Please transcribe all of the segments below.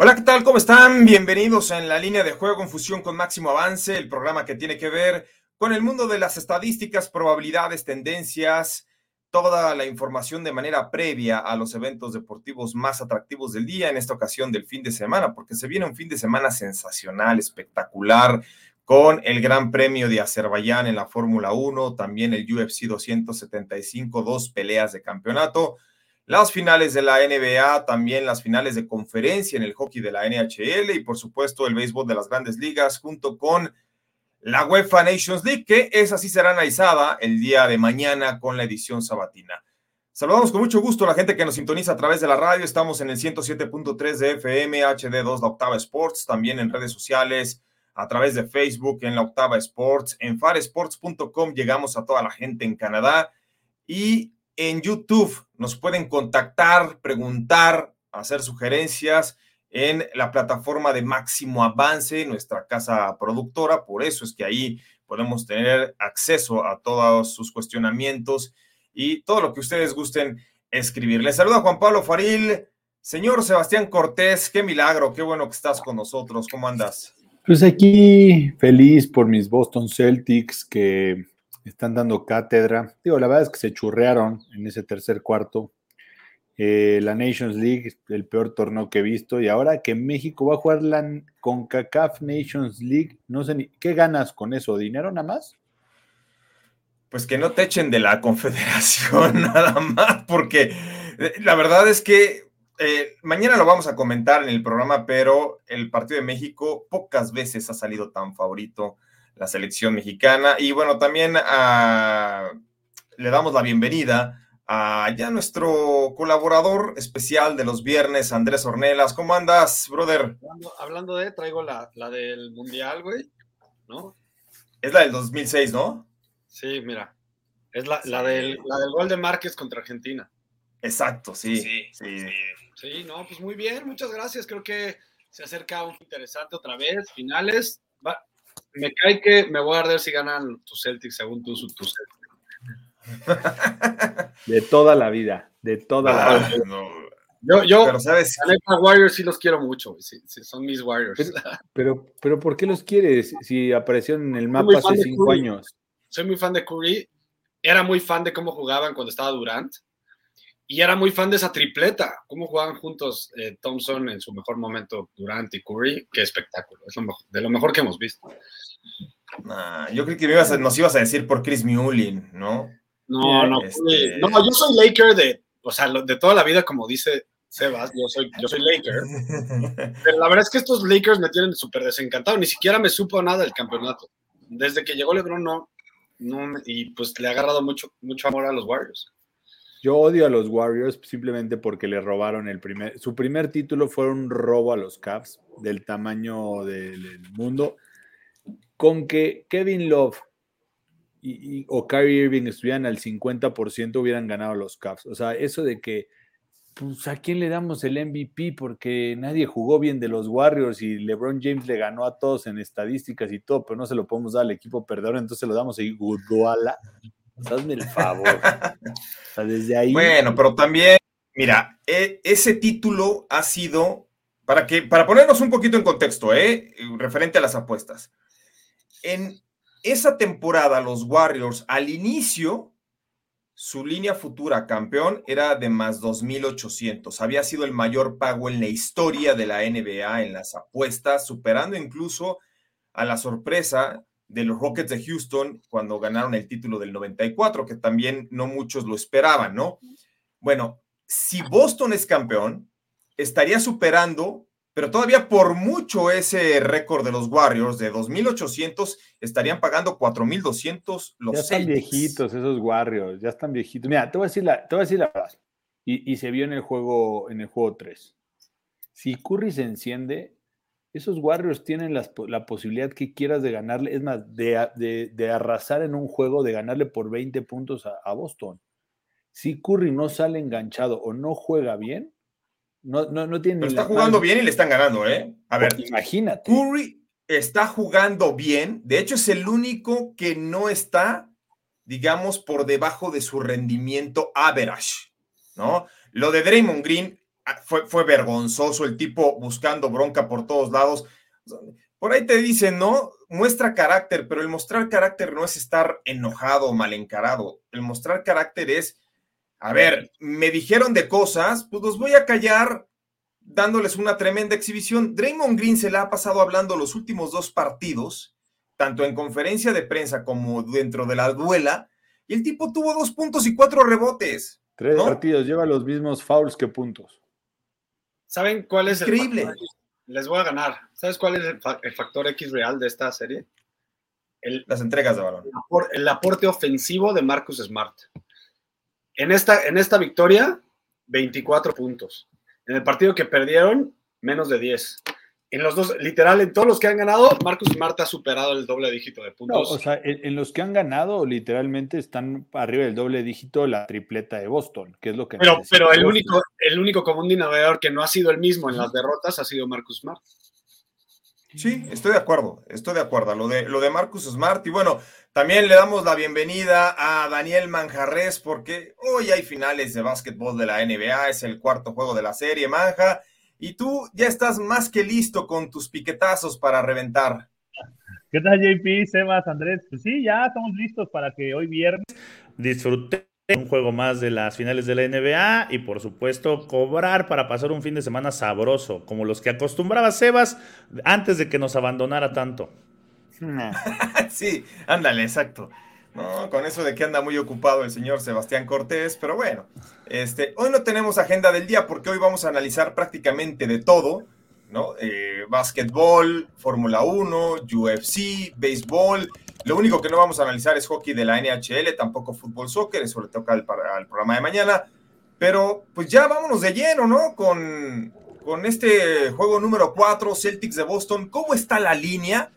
Hola, ¿qué tal? ¿Cómo están? Bienvenidos en la línea de juego en fusión con máximo avance, el programa que tiene que ver con el mundo de las estadísticas, probabilidades, tendencias, toda la información de manera previa a los eventos deportivos más atractivos del día, en esta ocasión del fin de semana, porque se viene un fin de semana sensacional, espectacular, con el Gran Premio de Azerbaiyán en la Fórmula 1, también el UFC 275, dos peleas de campeonato las finales de la NBA, también las finales de conferencia en el hockey de la NHL y por supuesto el béisbol de las grandes ligas junto con la UEFA Nations League, que esa sí será analizada el día de mañana con la edición sabatina. Saludamos con mucho gusto a la gente que nos sintoniza a través de la radio. Estamos en el 107.3 de FM, HD2, la Octava Sports, también en redes sociales, a través de Facebook, en la Octava Sports, en faresports.com. Llegamos a toda la gente en Canadá y en YouTube. Nos pueden contactar, preguntar, hacer sugerencias en la plataforma de Máximo Avance, nuestra casa productora. Por eso es que ahí podemos tener acceso a todos sus cuestionamientos y todo lo que ustedes gusten escribir. Les saluda Juan Pablo Faril. Señor Sebastián Cortés, qué milagro, qué bueno que estás con nosotros. ¿Cómo andas? Pues aquí feliz por mis Boston Celtics que están dando cátedra. Digo, la verdad es que se churrearon en ese tercer cuarto. Eh, la Nations League, el peor torneo que he visto, y ahora que México va a jugar la CONCACAF Nations League, no sé ni qué ganas con eso, dinero nada más. Pues que no te echen de la confederación nada más, porque eh, la verdad es que eh, mañana lo vamos a comentar en el programa, pero el partido de México pocas veces ha salido tan favorito la selección mexicana. Y bueno, también ah, le damos la bienvenida a ya nuestro colaborador especial de los viernes, Andrés Ornelas. ¿Cómo andas, brother? Hablando, de, traigo la, del Mundial, güey, ¿no? Es la del 2006, ¿no? Sí, mira. Es la, del, del gol de Márquez contra Argentina. Exacto, sí. Sí, sí. Sí, no, pues muy bien, muchas gracias. Creo que se acerca un interesante otra vez. Finales, me cae que me voy a arder si ganan tus Celtics según tú, tu De toda la vida, de toda la ah, vida. Yo, yo, pero sabes, a Warriors sí los quiero mucho, son mis Warriors. Pero, pero, ¿por qué los quieres si aparecieron en el mapa hace cinco años? Soy muy fan de Curry, era muy fan de cómo jugaban cuando estaba Durant y era muy fan de esa tripleta, cómo jugaban juntos eh, Thompson en su mejor momento, Durant y Curry, qué espectáculo, es de lo mejor que hemos visto. yo creo que nos ibas a decir por Chris Mullin, ¿no? No, no, este no, yo soy Laker de, o sea, de toda la vida, como dice Sebas, yo soy, yo soy Laker. Pero la verdad es que estos Lakers me tienen súper desencantado, ni siquiera me supo nada del campeonato. Desde que llegó LeBron, no, no, y pues le ha agarrado mucho, mucho amor a los Warriors. Yo odio a los Warriors simplemente porque le robaron el primer. Su primer título fue un robo a los Cavs del tamaño del mundo. Con que Kevin Love y, o Kyrie Irving estuvieran al 50%, hubieran ganado los Cavs. O sea, eso de que, pues, ¿a quién le damos el MVP? Porque nadie jugó bien de los Warriors y LeBron James le ganó a todos en estadísticas y todo, pero no se lo podemos dar al equipo perdedor, entonces lo damos a Iguodala Hazme el favor. desde ahí. Bueno, pero también, mira, e, ese título ha sido, para, que, para ponernos un poquito en contexto, ¿eh? referente a las apuestas. En esa temporada, los Warriors, al inicio, su línea futura campeón era de más 2.800. Había sido el mayor pago en la historia de la NBA en las apuestas, superando incluso a la sorpresa de los Rockets de Houston cuando ganaron el título del 94, que también no muchos lo esperaban, ¿no? Bueno, si Boston es campeón, estaría superando, pero todavía por mucho ese récord de los Warriors de 2.800, estarían pagando 4.200 los Ya están viejitos esos Warriors, ya están viejitos. Mira, te voy a decir la, te voy a decir la verdad. Y, y se vio en el juego, en el juego 3. Si Curry se enciende, esos Warriors tienen la posibilidad que quieras de ganarle, es más, de, arrasar en un juego, de ganarle por 20 puntos a, Boston. Si Curry no sale enganchado o no juega bien, no, no, no tiene... Pero está jugando bien y le están ganando, ¿eh? A ver, imagínate. Curry está jugando bien, de hecho es el único que no está, digamos, por debajo de su rendimiento average, ¿no? Lo de Draymond Green Ah, fue, vergonzoso el tipo buscando bronca por todos lados. Por ahí te dicen, ¿no? Muestra carácter, pero el mostrar carácter no es estar enojado o mal encarado. El mostrar carácter es, a ver, me dijeron de cosas, pues los voy a callar dándoles una tremenda exhibición. Draymond Green se la ha pasado hablando los últimos dos partidos, tanto en conferencia de prensa como dentro de la duela, y el tipo tuvo dos puntos y cuatro rebotes. Tres partidos, lleva los mismos fouls que puntos. ¿Saben cuál es Increíble. el Les voy a ganar. ¿Sabes cuál es el, factor X real de esta serie? Las entregas de balón. El, aporte ofensivo de Marcus Smart. En esta, en esta victoria, 24 puntos. En el partido que perdieron, menos de 10 en los dos, literal, en todos los que han ganado, Marcus Smart ha superado el doble dígito de puntos. o sea, en, los que han ganado, literalmente están arriba del doble dígito la tripleta de Boston, que es lo que. Pero, pero el, único, el único común denominador que no ha sido el mismo en las derrotas ha sido Marcus Smart. Sí, estoy de acuerdo, estoy de acuerdo. Lo de, lo de Marcus Smart. Y bueno, también le damos la bienvenida a Daniel Manjarres, porque hoy hay finales de básquetbol de la NBA, es el cuarto juego de la serie, Manja. Y tú ya estás más que listo con tus piquetazos para reventar. ¿Qué tal, JP, Sebas, Andrés? Pues sí, ya estamos listos para que hoy viernes disfruten un juego más de las finales de la NBA y por supuesto cobrar para pasar un fin de semana sabroso, como los que acostumbraba Sebas antes de que nos abandonara tanto. sí, ándale, exacto. Con eso de que anda muy ocupado el señor Sebastián Cortés, pero bueno, este, hoy no tenemos agenda del día porque hoy vamos a analizar prácticamente de todo, ¿no? Eh, Fórmula 1, UFC, béisbol. Lo único que no vamos a analizar es hockey de la NHL, tampoco fútbol soccer, eso le toca al, programa de mañana. Pero pues ya vámonos de lleno, ¿no? Con, con este juego número 4, Celtics de Boston. ¿Cómo está la línea?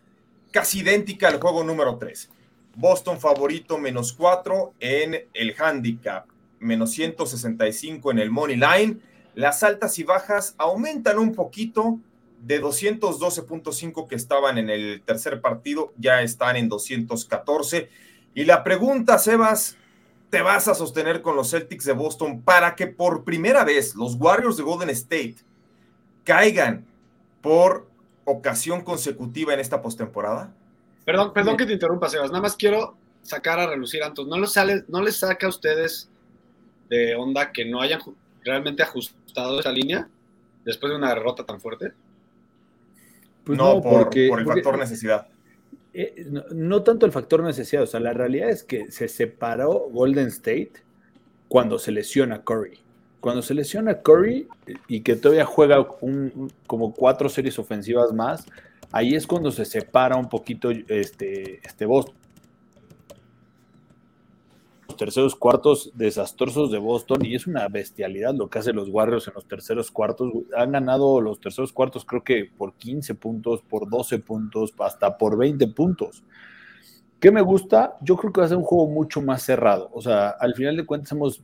Casi idéntica al juego número 3. Boston favorito menos 4 en el handicap, menos 165 en el money line. Las altas y bajas aumentan un poquito de 212.5 que estaban en el tercer partido, ya están en 214. Y la pregunta, Sebas, ¿te vas a sostener con los Celtics de Boston para que por primera vez los Warriors de Golden State caigan por ocasión consecutiva en esta postemporada? Perdón, perdón que te interrumpa, Sebas. Nada más quiero sacar a relucir, Antos. ¿No les, sale, ¿No les saca a ustedes de onda que no hayan realmente ajustado esa línea después de una derrota tan fuerte? Pues no, por, el factor necesidad. Eh, no, tanto el factor necesidad, o sea, la realidad es que se separó Golden State cuando se lesiona Curry. Cuando se lesiona Curry y que todavía juega como cuatro series ofensivas más, ahí es cuando se separa un poquito este, este Boston. Los terceros cuartos desastrosos de Boston y es una bestialidad lo que hacen los Warriors en los terceros cuartos. Han ganado los terceros cuartos creo que por 15 puntos, por 12 puntos, hasta por 20 puntos. ¿Qué me gusta? Yo creo que va a ser un juego mucho más cerrado. O sea, al final de cuentas hemos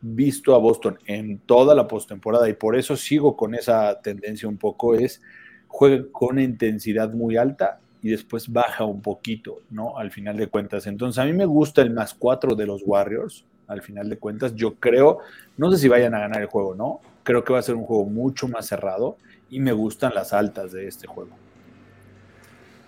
visto a Boston en toda la postemporada y por eso sigo con esa tendencia un poco es juega con una intensidad muy alta y después baja un poquito, ¿no? Al final de cuentas. Entonces, a mí me gusta el más cuatro de los Warriors, al final de cuentas. Yo creo, no sé si vayan a ganar el juego, ¿no? Creo que va a ser un juego mucho más cerrado y me gustan las altas de este juego.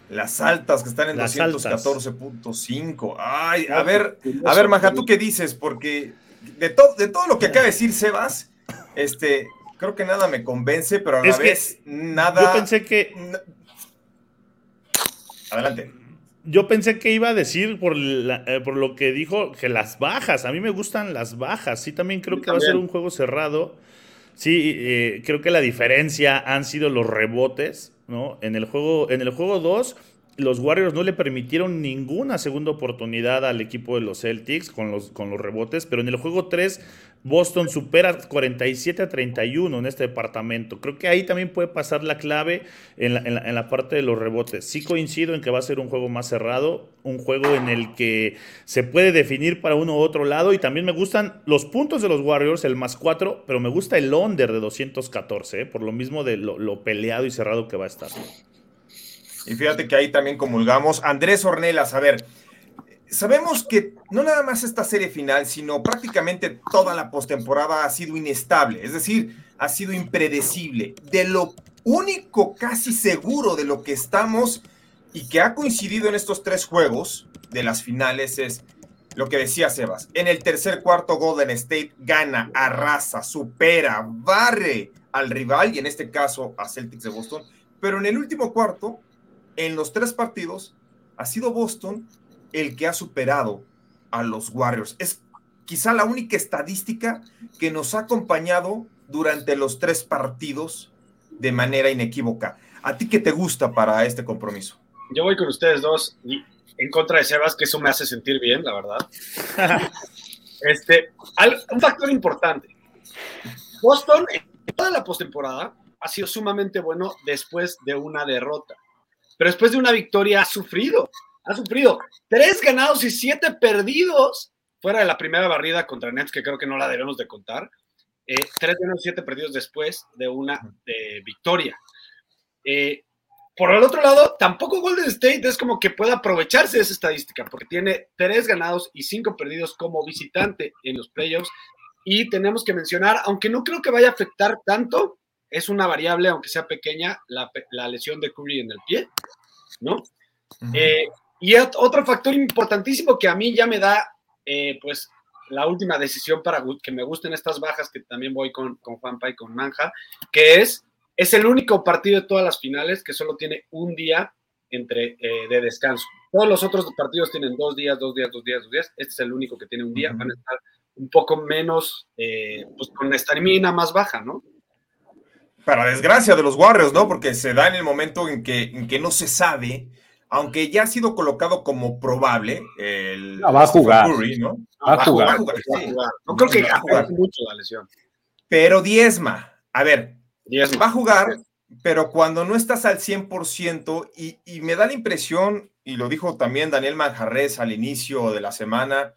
Las altas que están en 214.5. Ay, a ver, a ver, Maja, ¿tú qué dices? Porque de, de todo lo que acaba de decir Sebas, este, creo que nada me convence, pero a la vez nada. Yo pensé que. Adelante. Yo pensé que iba a decir por, eh, por lo que dijo que las bajas. A mí me gustan las bajas. Sí, también creo que va a ser un juego cerrado. Sí, eh, creo que la diferencia han sido los rebotes, ¿no? En el juego, en el juego 2 los Warriors no le permitieron ninguna segunda oportunidad al equipo de los Celtics con los, con los rebotes, pero en el juego 3 Boston supera 47 a 31 en este departamento. Creo que ahí también puede pasar la clave en la, en la, parte de los rebotes. Sí coincido en que va a ser un juego más cerrado, un juego en el que se puede definir para uno u otro lado y también me gustan los puntos de los Warriors, el más 4, pero me gusta el under de 214, ¿eh? por lo mismo de lo peleado y cerrado que va a estar. Y fíjate que ahí también comulgamos. Andrés Ornelas, a ver, sabemos que no nada más esta serie final, sino prácticamente toda la postemporada ha sido inestable, es decir, ha sido impredecible. De lo único casi seguro de lo que estamos y que ha coincidido en estos tres juegos de las finales es lo que decía Sebas. En el tercer cuarto Golden State gana, arrasa, supera, barre al rival y en este caso a Celtics de Boston. Pero en el último cuarto en los tres partidos ha sido Boston el que ha superado a los Warriors. Es quizá la única estadística que nos ha acompañado durante los tres partidos de manera inequívoca. ¿A ti qué te gusta para este compromiso? Yo voy con ustedes dos y en contra de Sebas, que eso me hace sentir bien, la verdad. este, un factor importante. Boston en toda la postemporada ha sido sumamente bueno después de una derrota pero después de una victoria ha sufrido, ha sufrido tres ganados y siete perdidos fuera de la primera barrida contra Nets, que creo que no la debemos de contar. Eh, tres ganados y siete perdidos después de una victoria. Eh, por el otro lado, tampoco Golden State es como que pueda aprovecharse de esa estadística, porque tiene tres ganados y cinco perdidos como visitante en los playoffs. Y tenemos que mencionar, aunque no creo que vaya a afectar tanto, es una variable, aunque sea pequeña, la, lesión de Curry en el pie, ¿no? Eh, y otro factor importantísimo que a mí ya me da, eh, pues, la última decisión para que me gusten estas bajas, que también voy con, con Juanpa y con Manja, que es, es el único partido de todas las finales que solo tiene un día entre, eh, de descanso. Todos los otros partidos tienen dos días, dos días, dos días, dos días. Este es el único que tiene un día. Van a estar un poco menos, pues con estamina más baja, ¿no? Para desgracia de los Warriors, ¿no? Porque se da en el momento en que, en que no se sabe, aunque ya ha sido colocado como probable, el va a jugar. ¿no? Va, a jugar. No creo que va a jugar mucho la lesión. Pero diezma, a ver, va a jugar, pero cuando no estás al 100% y, y me da la impresión, y lo dijo también Daniel Manjarres al inicio de la semana,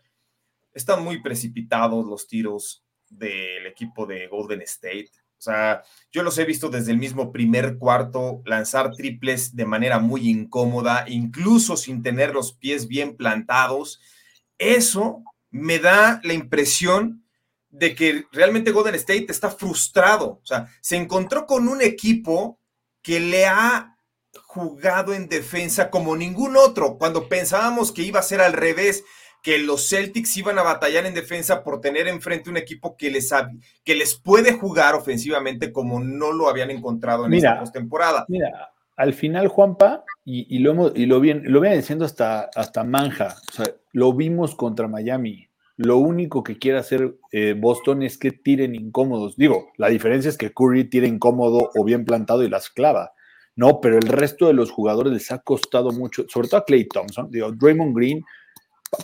están muy precipitados los tiros del equipo de Golden State o sea, yo los he visto desde el mismo primer cuarto lanzar triples de manera muy incómoda, incluso sin tener los pies bien plantados. Eso me da la impresión de que realmente Golden State está frustrado. O sea, se encontró con un equipo que le ha jugado en defensa como ningún otro. Cuando pensábamos que iba a ser al revés, que los Celtics iban a batallar en defensa por tener enfrente un equipo que les, que les puede jugar ofensivamente como no lo habían encontrado en esta postemporada. Mira, al final, Juanpa, y, lo, hemos, y lo, bien, lo viene diciendo hasta, hasta Manja, o sea, lo vimos contra Miami. Lo único que quiere hacer eh, Boston es que tiren incómodos. Digo, la diferencia es que Curry tire incómodo o bien plantado y las clava. No, pero el resto de los jugadores les ha costado mucho, sobre todo a Clay Thompson. Digo, Draymond Green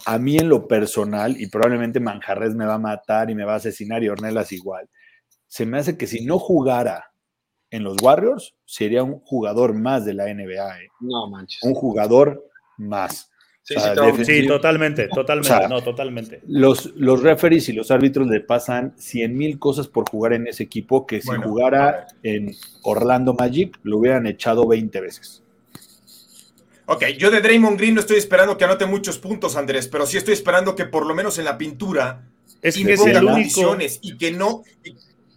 a mí en lo personal, y probablemente Manjarres me va a matar y me va a asesinar y Ornelas igual, se me hace que si no jugara en los Warriors, sería un jugador más de la NBA. ¿eh? No manches. Un jugador más. Sí, totalmente, totalmente, no, totalmente. Los, los referees y los árbitros le pasan 100 mil cosas por jugar en ese equipo que si jugara en Orlando Magic lo hubieran echado 20 veces. Ok, yo de Draymond Green no estoy esperando que anote muchos puntos, Andrés, pero sí estoy esperando que por lo menos en la pintura es que es el único y que no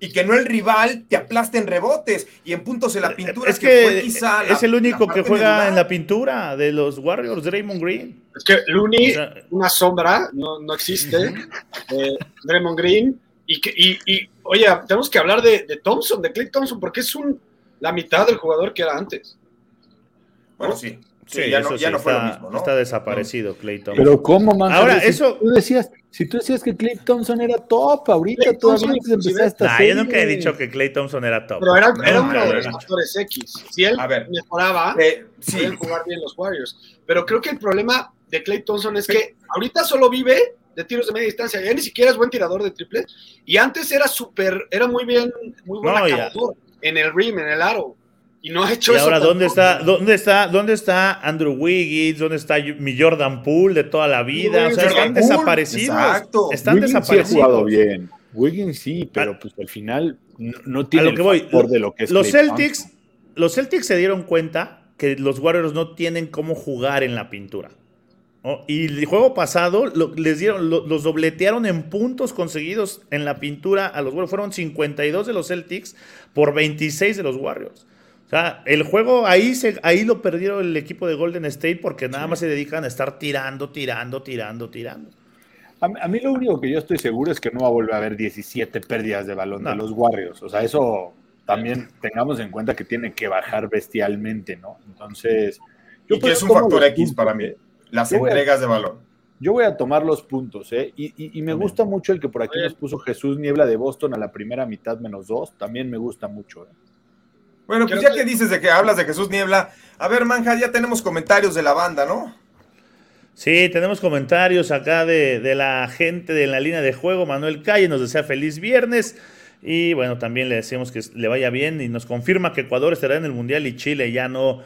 y, que no el rival te aplaste en rebotes y en puntos en la pintura. Es que, es el único que juega en la pintura de los Warriors, Draymond Green. Es que Looney, una sombra, no, existe. Eh, Draymond Green y, que, y, oye, tenemos que hablar de, Thompson, de Clay Thompson, porque es un, la mitad del jugador que era antes. Bueno, sí. Sí, ya, no, ya no, fue lo mismo, ¿no? Está desaparecido Clay Thompson. Pero ¿cómo, man? Ahora, eso... Tú decías, si tú decías que Clay Thompson era top, ahorita todavía antes de empezar esta nah, serie. Yo nunca he dicho que Clay Thompson era top. Pero era, era uno de los factores X. Si él mejoraba, eh, sí. podían jugar bien los Warriors. Pero creo que el problema de Clay Thompson es que ahorita solo vive de tiros de media distancia. Ya ni siquiera es buen tirador de triple. Y antes era súper, era muy bien, muy buen no, en el rim, en el aro. Y no ha hecho y eso. ahora, ¿dónde está, dónde, está, ¿dónde está Andrew Wiggins? ¿Dónde está mi Jordan Poole de toda la vida? o sea, están desaparecidos. Exacto. Están Wiggins desaparecidos. Sí ha jugado bien. Wiggins sí, pero pues al final no, tiene lo que voy, de lo que es los Celtics, los Celtics se dieron cuenta que los Warriors no tienen cómo jugar en la pintura. Y el juego pasado les dieron, los dobletearon en puntos conseguidos en la pintura a los Warriors. Fueron 52 de los Celtics por 26 de los Warriors. O sea, el juego ahí, se, ahí lo perdieron el equipo de Golden State porque nada más se dedican a estar tirando, tirando, tirando, tirando. A, mí lo único que yo estoy seguro es que no va a volver a haber 17 pérdidas de balón de los Warriors. O sea, eso también tengamos en cuenta que tiene que bajar bestialmente, ¿no? Entonces... Yo y que es un factor X para mí las entregas de balón. Yo voy a tomar los puntos, ¿eh? Y, me gusta mucho el que por aquí nos puso Jesús Niebla de Boston a la primera mitad menos dos. También me gusta mucho, ¿eh? Bueno, pues ya que... dices de que hablas de Jesús Niebla, a ver, Manja, ya tenemos comentarios de la banda, ¿no? Sí, tenemos comentarios acá de, de, la gente de la línea de juego. Manuel Calle nos desea feliz viernes. Y bueno, también le decimos que le vaya bien y nos confirma que Ecuador estará en el Mundial y Chile ya no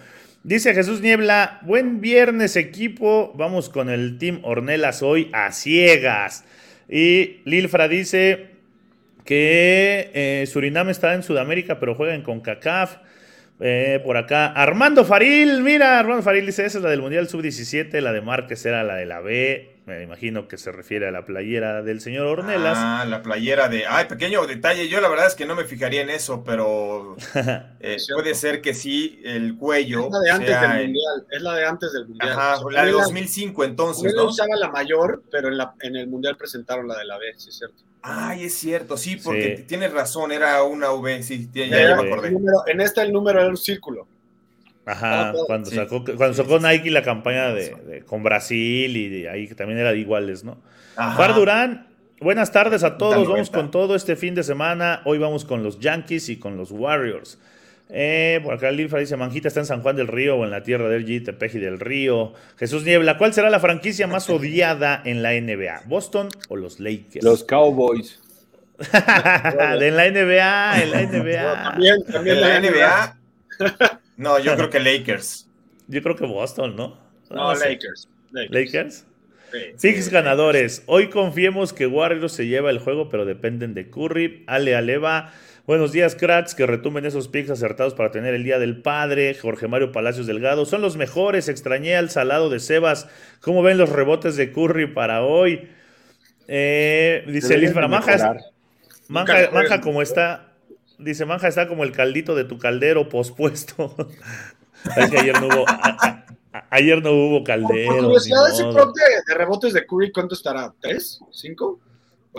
Dice Jesús Niebla, buen viernes equipo, vamos con el Team Ornelas hoy a ciegas. Y Lilfra dice que eh, Surinam está en Sudamérica, pero juegan con CACAF. Eh, por acá, Armando Faril, mira, Armando Faril dice, esa es la del Mundial Sub-17, la de Márquez era la de la B, me imagino que se refiere a la playera del señor Ornelas. Ah, la playera de. Ay, pequeño detalle. Yo la verdad es que no me fijaría en eso, pero eh, puede ser que sí, el cuello. Es la de antes del Mundial. Es la de antes del Mundial. Ajá, la de 2005 entonces. ¿no? usaba la mayor, pero en, la, en el Mundial presentaron la de la B, sí es cierto. Ay, es cierto, sí, porque tienes razón, era una V, sí, ya, ya me acordé. en esta el número era un círculo. Ajá, cuando, sacó, cuando sacó Nike la campaña de, con Brasil y ahí que también era de iguales, ¿no? Far Durán, buenas tardes a todos, vamos con todo este fin de semana, hoy vamos con los Yankees y con los Warriors. Eh, por acá Lilfa dice, Manjita está en San Juan del Río o en la tierra del G, Tepeji del Río. Jesús Niebla, ¿cuál será la franquicia más odiada en la NBA? ¿Boston o los Lakers? Los Cowboys. de la NBA, en la NBA. también, también la NBA. No, yo creo que Lakers. Yo creo que Boston, ¿no? No, Lakers. Lakers. Six ganadores. Hoy confiemos que Warriors se lleva el juego, pero dependen de Curry. Ale Aleva. Buenos días, cracks, que retumen esos picks acertados para tener el Día del Padre. Jorge Mario Palacios Delgado. Son los mejores. Extrañé al salado de Sebas. ¿Cómo ven los rebotes de Curry para hoy? Eh, dice Liz Manja, Manja, Manja, como está, Dice, Manja está como el caldito de tu caldero pospuesto. es que ayer no hubo, ayer no hubo caldero. Por curiosidad, ese prop de, rebotes de Curry, ¿cuánto estará? ¿Tres? ¿Cinco?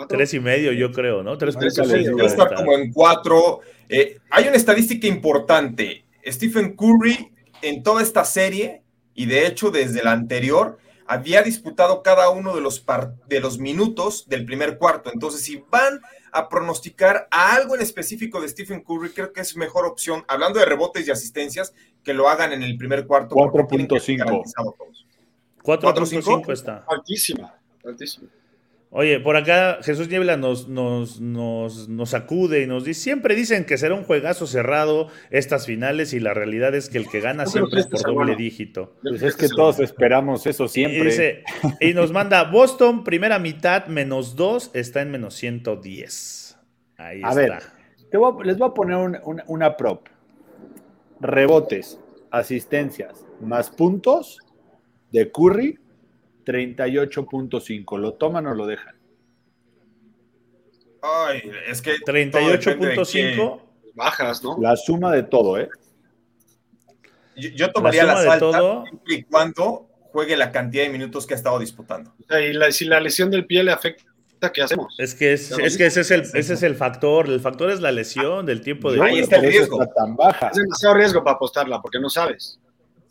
Tres y medio, yo creo, ¿no? Tres puntos. Está como en cuatro. Eh, hay una estadística importante. Stephen Curry en toda esta serie, y de hecho desde la anterior, había disputado cada uno de los, de los minutos del primer cuarto. Entonces, si van a pronosticar a algo en específico de Stephen Curry, creo que es mejor opción, hablando de rebotes y asistencias, que lo hagan en el primer cuarto. 4.5. 4.5 está. Altísima, altísima. Oye, por acá Jesús Niebla nos, nos, nos, nos, acude y nos dice, siempre dicen que será un juegazo cerrado estas finales y la realidad es que el que gana siempre es por doble dígito. Pues es que todos esperamos eso siempre. Y, dice, y nos manda Boston, primera mitad, menos 2, está en menos 110. Ahí a ver, les voy a poner una prop. Rebotes, asistencias, más puntos de Curry 38.5. ¿Lo toman o lo dejan? Ay, es que 38.5 bajas, ¿no? La suma de todo, ¿eh? Yo, tomaría la, la salta y cuando juegue la cantidad de minutos que ha estado disputando. y si la lesión del pie le afecta, ¿qué hacemos? Es que, es, que ese, es el, ese es el factor. El factor es la lesión del tiempo de. Ahí está el riesgo. Tan baja. Es demasiado riesgo para apostarla porque no sabes.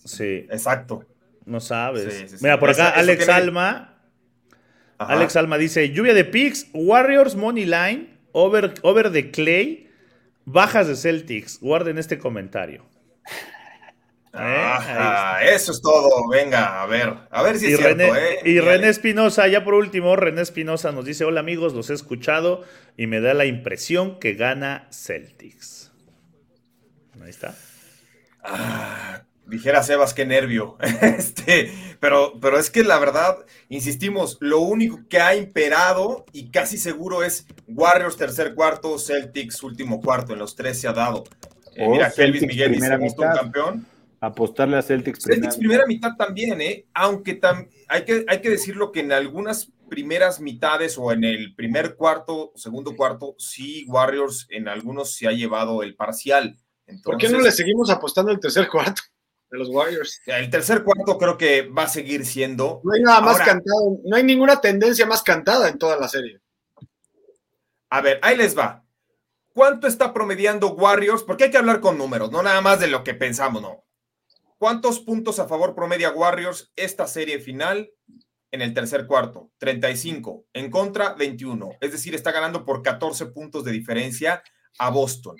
Sí. Exacto. No sabes. Mira, por acá Alex Alma. Alex Alma dice: Lluvia de picks, Warriors Money Line, over, over de Clay, bajas de Celtics. Guarden este comentario. ¿Eh? eso es todo. Venga, a ver, a ver si es cierto. ¿eh? Y René Espinosa, ya por último, René Espinosa nos dice: Hola amigos, los he escuchado y me da la impresión que gana Celtics. Ahí está. Ah, dijera Sebas, qué nervio. este, pero, pero es que la verdad, insistimos, lo único que ha imperado y casi seguro es Warriors tercer cuarto, Celtics último cuarto. En los tres se ha dado. Eh, mira, Kelvis Miguel dice: un campeón apostarle a Celtics. Celtics primera mitad también, ¿eh? Aunque hay, que, hay que decirlo que en algunas primeras mitades o en el primer cuarto, segundo cuarto, sí, Warriors en algunos se ha llevado el parcial. ¿Por qué no le seguimos apostando el tercer cuarto de los Warriors? El tercer cuarto creo que va a seguir siendo. No hay nada más cantado, no hay ninguna tendencia más cantada en toda la serie. A ver, ahí les va. ¿Cuánto está promediando Warriors? Porque hay que hablar con números, no nada más de lo que pensamos, no. ¿Cuántos puntos a favor promedia Warriors esta serie final en el tercer cuarto? 35. En contra, 21. Es decir, está ganando por 14 puntos de diferencia a Boston.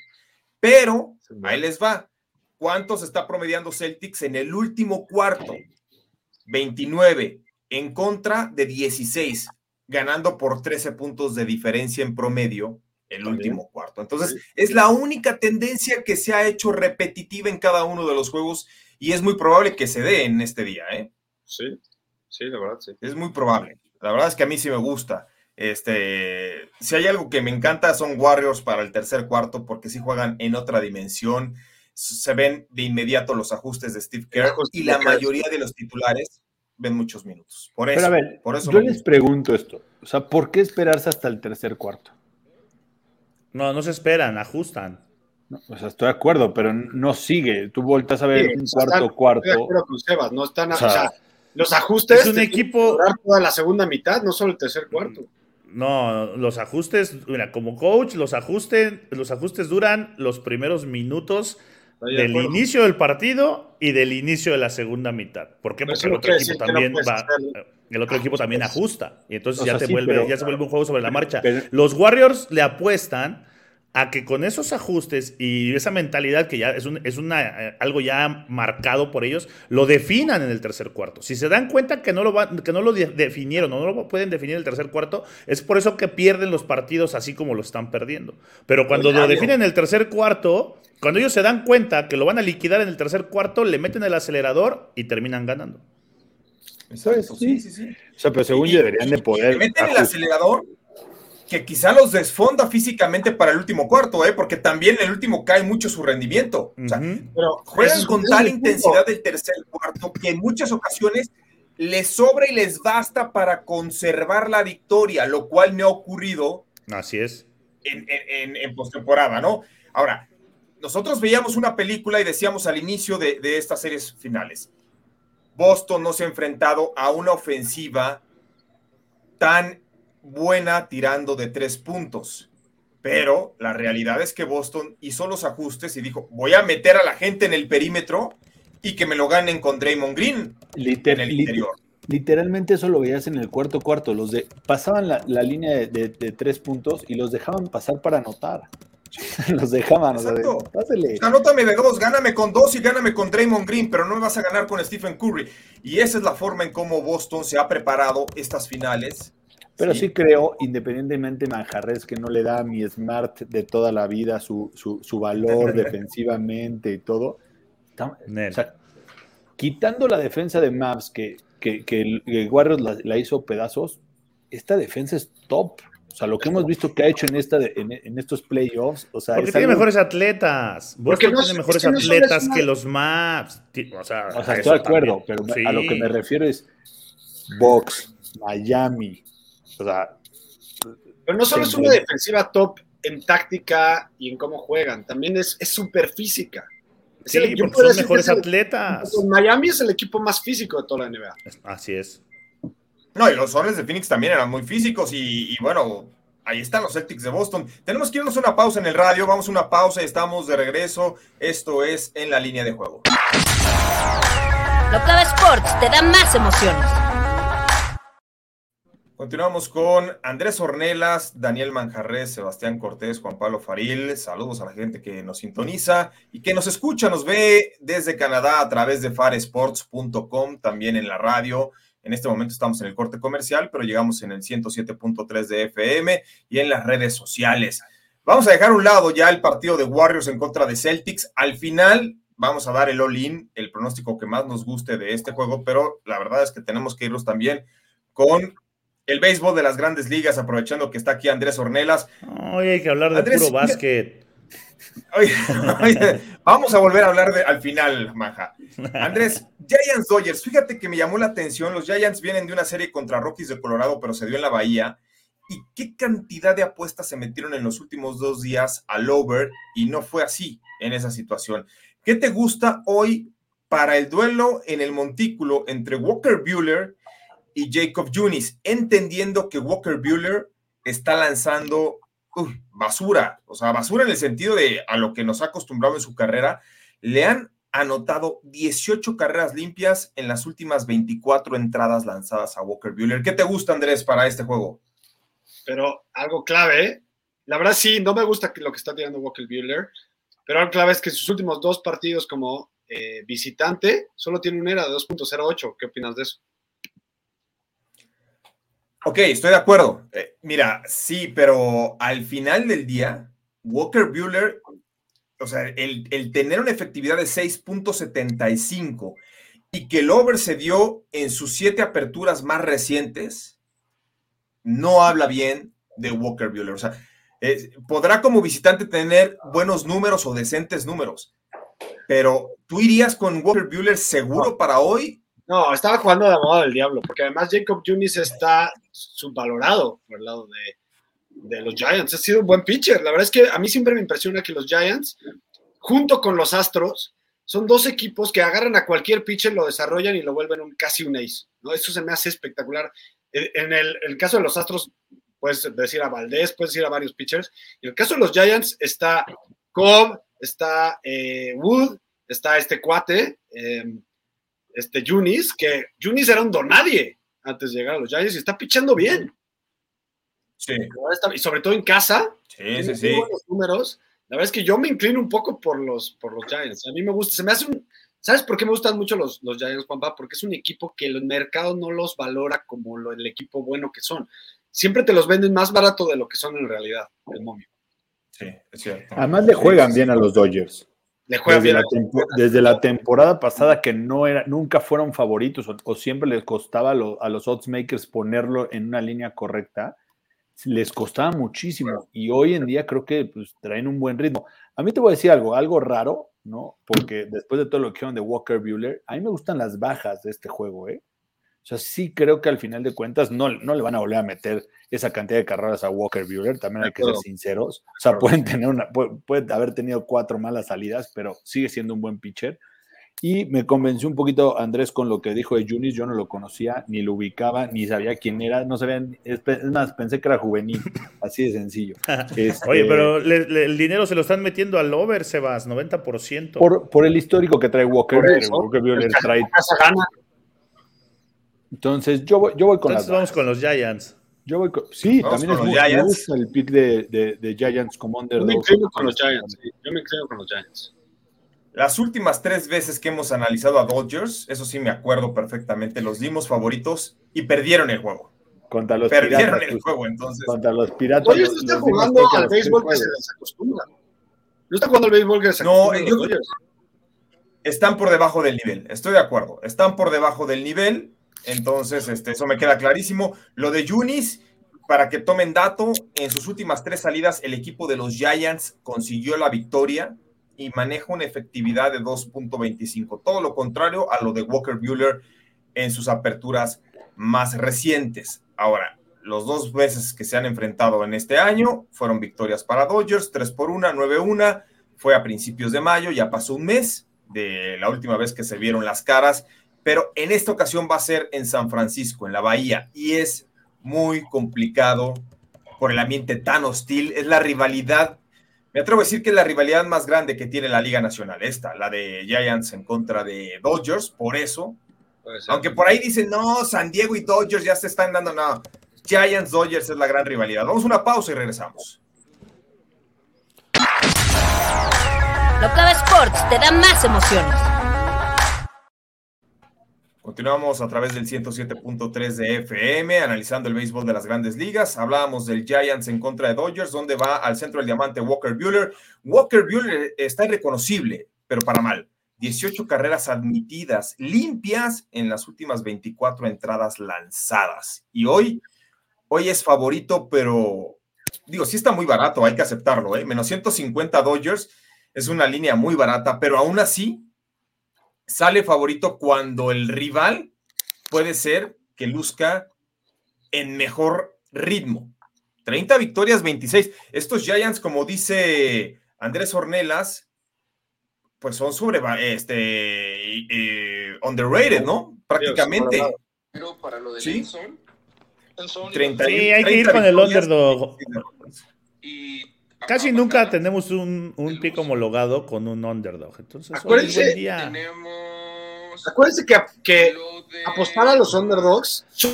Pero, ahí les va. ¿Cuántos está promediando Celtics en el último cuarto? 29. En contra de 16. Ganando por 13 puntos de diferencia en promedio el último cuarto. Entonces, es la única tendencia que se ha hecho repetitiva en cada uno de los juegos y es muy probable que se dé en este día, ¿eh? Sí, sí, la verdad, sí. Es muy probable. La verdad es que a mí sí me gusta. Este, si hay algo que me encanta son Warriors para el tercer cuarto porque sí juegan en otra dimensión. Se ven de inmediato los ajustes de Steve Kerr y la mayoría de los titulares ven muchos minutos. Por eso, por eso yo les pregunto esto, o sea, ¿por qué esperarse hasta el tercer cuarto? No, no se esperan, ajustan. No, o sea, estoy de acuerdo, pero no sigue. Tú vueltas a ver un cuarto cuarto. Estoy de acuerdo con Sebas, no están. O sea, los ajustes. Es un equipo. Toda la segunda mitad, no solo el tercer cuarto. No, los ajustes, mira, como coach, los ajustes, los ajustes duran los primeros minutos del inicio del partido y del inicio de la segunda mitad. ¿Por qué? Porque el otro equipo también va. El otro equipo también ajusta. Y entonces ya, te vuelve, ya se vuelve un juego sobre la marcha. los Warriors le apuestan a que con esos ajustes y esa mentalidad que ya es, es una, eh, algo ya marcado por ellos, lo definan en el tercer cuarto. Si se dan cuenta que no lo, que no lo definieron o no lo pueden definir en el tercer cuarto, es por eso que pierden los partidos así como lo están perdiendo. Pero cuando lo definen en el tercer cuarto, cuando ellos se dan cuenta que lo van a liquidar en el tercer cuarto, le meten el acelerador y terminan ganando. Eso sí, sí, sí. O sea, pero según yo deberían de poder. Le meten el acelerador que quizá los desfonda físicamente para el último cuarto, ¿eh? porque también en el último cae mucho su rendimiento. pero juegan con tal intensidad del tercer cuarto que en muchas ocasiones les sobra y les basta para conservar la victoria, lo cual me ha ocurrido. Así es. En, postemporada, ¿no? Ahora, nosotros veíamos una película y decíamos al inicio de, de estas series finales, Boston no se ha enfrentado a una ofensiva tan buena tirando de tres puntos. Pero la realidad es que Boston hizo los ajustes y dijo, voy a meter a la gente en el perímetro y que me lo ganen con Draymond Green en el interior. Literalmente eso lo veías en el cuarto cuarto. Los de pasaban la, línea de, tres puntos y los dejaban pasar para anotar. los dejaban. Exacto. Anótame de dos, gáname con dos y gáname con Draymond Green, pero no me vas a ganar con Stephen Curry. Y esa es la forma en cómo Boston se ha preparado estas finales pero sí, creo, independientemente Manjarres, que no le da a mi Smart de toda la vida su, valor defensivamente y todo. o sea, quitando la defensa de Maps, que, que, el, Warriors la, hizo pedazos, esta defensa es top. O sea, lo que hemos visto que ha hecho en, esta en, estos playoffs. O sea, Porque tiene mejores atletas. Porque no, tiene mejores atletas que los Maps. O sea, estoy de acuerdo, pero a lo que me refiero es Box, Miami, pero no solo es una defensiva top en táctica y en cómo juegan, también es súper física. Sí, son mejores atletas. Miami es el equipo más físico de toda la NBA. Así es. No, y los Soles de Phoenix también eran muy físicos y, bueno, ahí están los Celtics de Boston. Tenemos que irnos a una pausa en el radio, vamos a una pausa y estamos de regreso. Esto es En la línea de juego. Locava Sports te da más emociones. Continuamos con Andrés Ornelas, Daniel Manjarres, Sebastián Cortés, Juan Pablo Faril. Saludos a la gente que nos sintoniza y que nos escucha, nos ve desde Canadá a través de faresports.com, también en la radio. En este momento estamos en el corte comercial, pero llegamos en el 107.3 de FM y en las redes sociales. Vamos a dejar a un lado ya el partido de Warriors en contra de Celtics. Al final vamos a dar el all-in, el pronóstico que más nos guste de este juego, pero la verdad es que tenemos que irnos también con el béisbol de las grandes ligas, aprovechando que está aquí Andrés Ornelas. Hoy hay que hablar de puro básquet. vamos a volver a hablar de, al final, Maja. Andrés, Giants Dodgers, fíjate que me llamó la atención, los Giants vienen de una serie contra Rockies de Colorado, pero se dio en la Bahía. ¿Y qué cantidad de apuestas se metieron en los últimos dos días al over? Y no fue así en esa situación. ¿Qué te gusta hoy para el duelo en el montículo entre Walker Bueller y Jacob Junis, entendiendo que Walker Bueller está lanzando basura, o sea, basura en el sentido de a lo que nos ha acostumbrado en su carrera, le han anotado 18 carreras limpias en las últimas 24 entradas lanzadas a Walker Bueller. ¿Qué te gusta, Andrés, para este juego? Pero algo clave, la verdad sí, no me gusta lo que está tirando Walker Bueller, pero algo clave es que sus últimos dos partidos como eh, visitante solo tiene un era de 2.08. ¿Qué opinas de eso? Ok, estoy de acuerdo. Eh, mira, sí, pero al final del día, Walker Bueller, o sea, el, tener una efectividad de 6.75 y que el over se dio en sus siete aperturas más recientes, no habla bien de Walker Bueller. O sea, podrá como visitante tener buenos números o decentes números, pero ¿tú irías con Walker Bueller seguro para hoy no, estaba jugando de abogado del diablo, porque además Jacob Junis está subvalorado por el lado de, los Giants. Ha sido un buen pitcher. La verdad es que a mí siempre me impresiona que los Giants, junto con los Astros, son dos equipos que agarran a cualquier pitcher, lo desarrollan y lo vuelven casi un ace. ¿no? Eso se me hace espectacular. En el, caso de los Astros, puedes decir a Valdés, puedes decir a varios pitchers. En el caso de los Giants está Cobb, está eh, Wood, está este cuate. Eh, este Junis, que Junis era un donadie antes de llegar a los Giants y está pichando bien. Sí. Y sobre todo en casa. Sí, sí, sí. números. La verdad es que yo me inclino un poco por los, por los Giants. A mí me gusta, se me hace un. ¿Sabes por qué me gustan mucho los, los Giants, Juanpa? Porque es un equipo que el mercado no los valora como el equipo bueno que son. Siempre te los venden más barato de lo que son en realidad, el momio. Sí, es cierto. Además le juegan bien a los Dodgers desde, la temporada pasada que no era, nunca fueron favoritos o, siempre les costaba a los oddsmakers ponerlo en una línea correcta, les costaba muchísimo y hoy en día creo que pues, traen un buen ritmo. A mí te voy a decir algo, algo raro, ¿no? Porque después de todo lo que dijeron de Walker Bueller, a mí me gustan las bajas de este juego, ¿eh? O sea, sí creo que al final de cuentas no, no le van a volver a meter esa cantidad de carreras a Walker Buehler, también hay que ser sinceros. O sea, pueden tener una, puede, haber tenido cuatro malas salidas, pero sigue siendo un buen pitcher. Y me convenció un poquito Andrés con lo que dijo de Junis, yo no lo conocía, ni lo ubicaba, ni sabía quién era, no sabía, es más, pensé que era juvenil, así de sencillo. Este Oye, pero el dinero se lo están metiendo al over, Sebas, 90%. Por, por el histórico que trae Walker, Walker Buehler trae... Entonces, yo voy, yo voy con Entonces vamos con los Giants. Yo voy con, sí, también es muy, Giants. el pick de, de, Giants como underdog. Yo me inclino con los Giants. Yo me inclino con los Giants. Las últimas tres veces que hemos analizado a Dodgers, eso sí me acuerdo perfectamente, los dimos favoritos y perdieron el juego. Contra los perdieron el juego, entonces. Contra los piratas. Oye, no está jugando al béisbol que se desacostumbra. No está jugando al béisbol que se desacostumbra. No, están por debajo del nivel, estoy de acuerdo. Están por debajo del nivel entonces, este, eso me queda clarísimo. Lo de Yunis, para que tomen dato, en sus últimas tres salidas, el equipo de los Giants consiguió la victoria y maneja una efectividad de 2.25. Todo lo contrario a lo de Walker Bueller en sus aperturas más recientes. Ahora, los dos veces que se han enfrentado en este año fueron victorias para Dodgers, 3 por 1, 9-1. Fue a principios de mayo, ya pasó un mes de la última vez que se vieron las caras pero en esta ocasión va a ser en San Francisco, en la Bahía, y es muy complicado por el ambiente tan hostil, es la rivalidad. Me atrevo a decir que es la rivalidad más grande que tiene la Liga Nacional, esta, la de Giants en contra de Dodgers, por eso. Aunque por ahí dicen, no, San Diego y Dodgers ya se están dando, no. Giants Dodgers es la gran rivalidad. Vamos a una pausa y regresamos. Locava Sports te da más emociones. Continuamos a través del 107.3 de FM, analizando el béisbol de las grandes ligas. Hablábamos del Giants en contra de Dodgers, donde va al centro del diamante Walker Bueller. Walker Bueller está irreconocible, pero para mal. 18 carreras admitidas limpias en las últimas 24 entradas lanzadas. Y hoy, hoy es favorito, pero digo, sí está muy barato, hay que aceptarlo, ¿eh? Menos 150 Dodgers es una línea muy barata, pero aún así sale favorito cuando el rival puede ser que luzca en mejor ritmo. 30 victorias, 26. Estos Giants, como dice Andrés Ornelas, pues son sobre este eh, underrated, ¿no? Prácticamente. Pero para lo de ¿Sí? Nelson, 30, Sí, hay que ir 30 con el underdog. y Casi nunca tenemos un, un pick homologado con un underdog. Entonces, hoy es buen día. tenemos Acuérdense que, que de- apostar a los underdogs. Eh,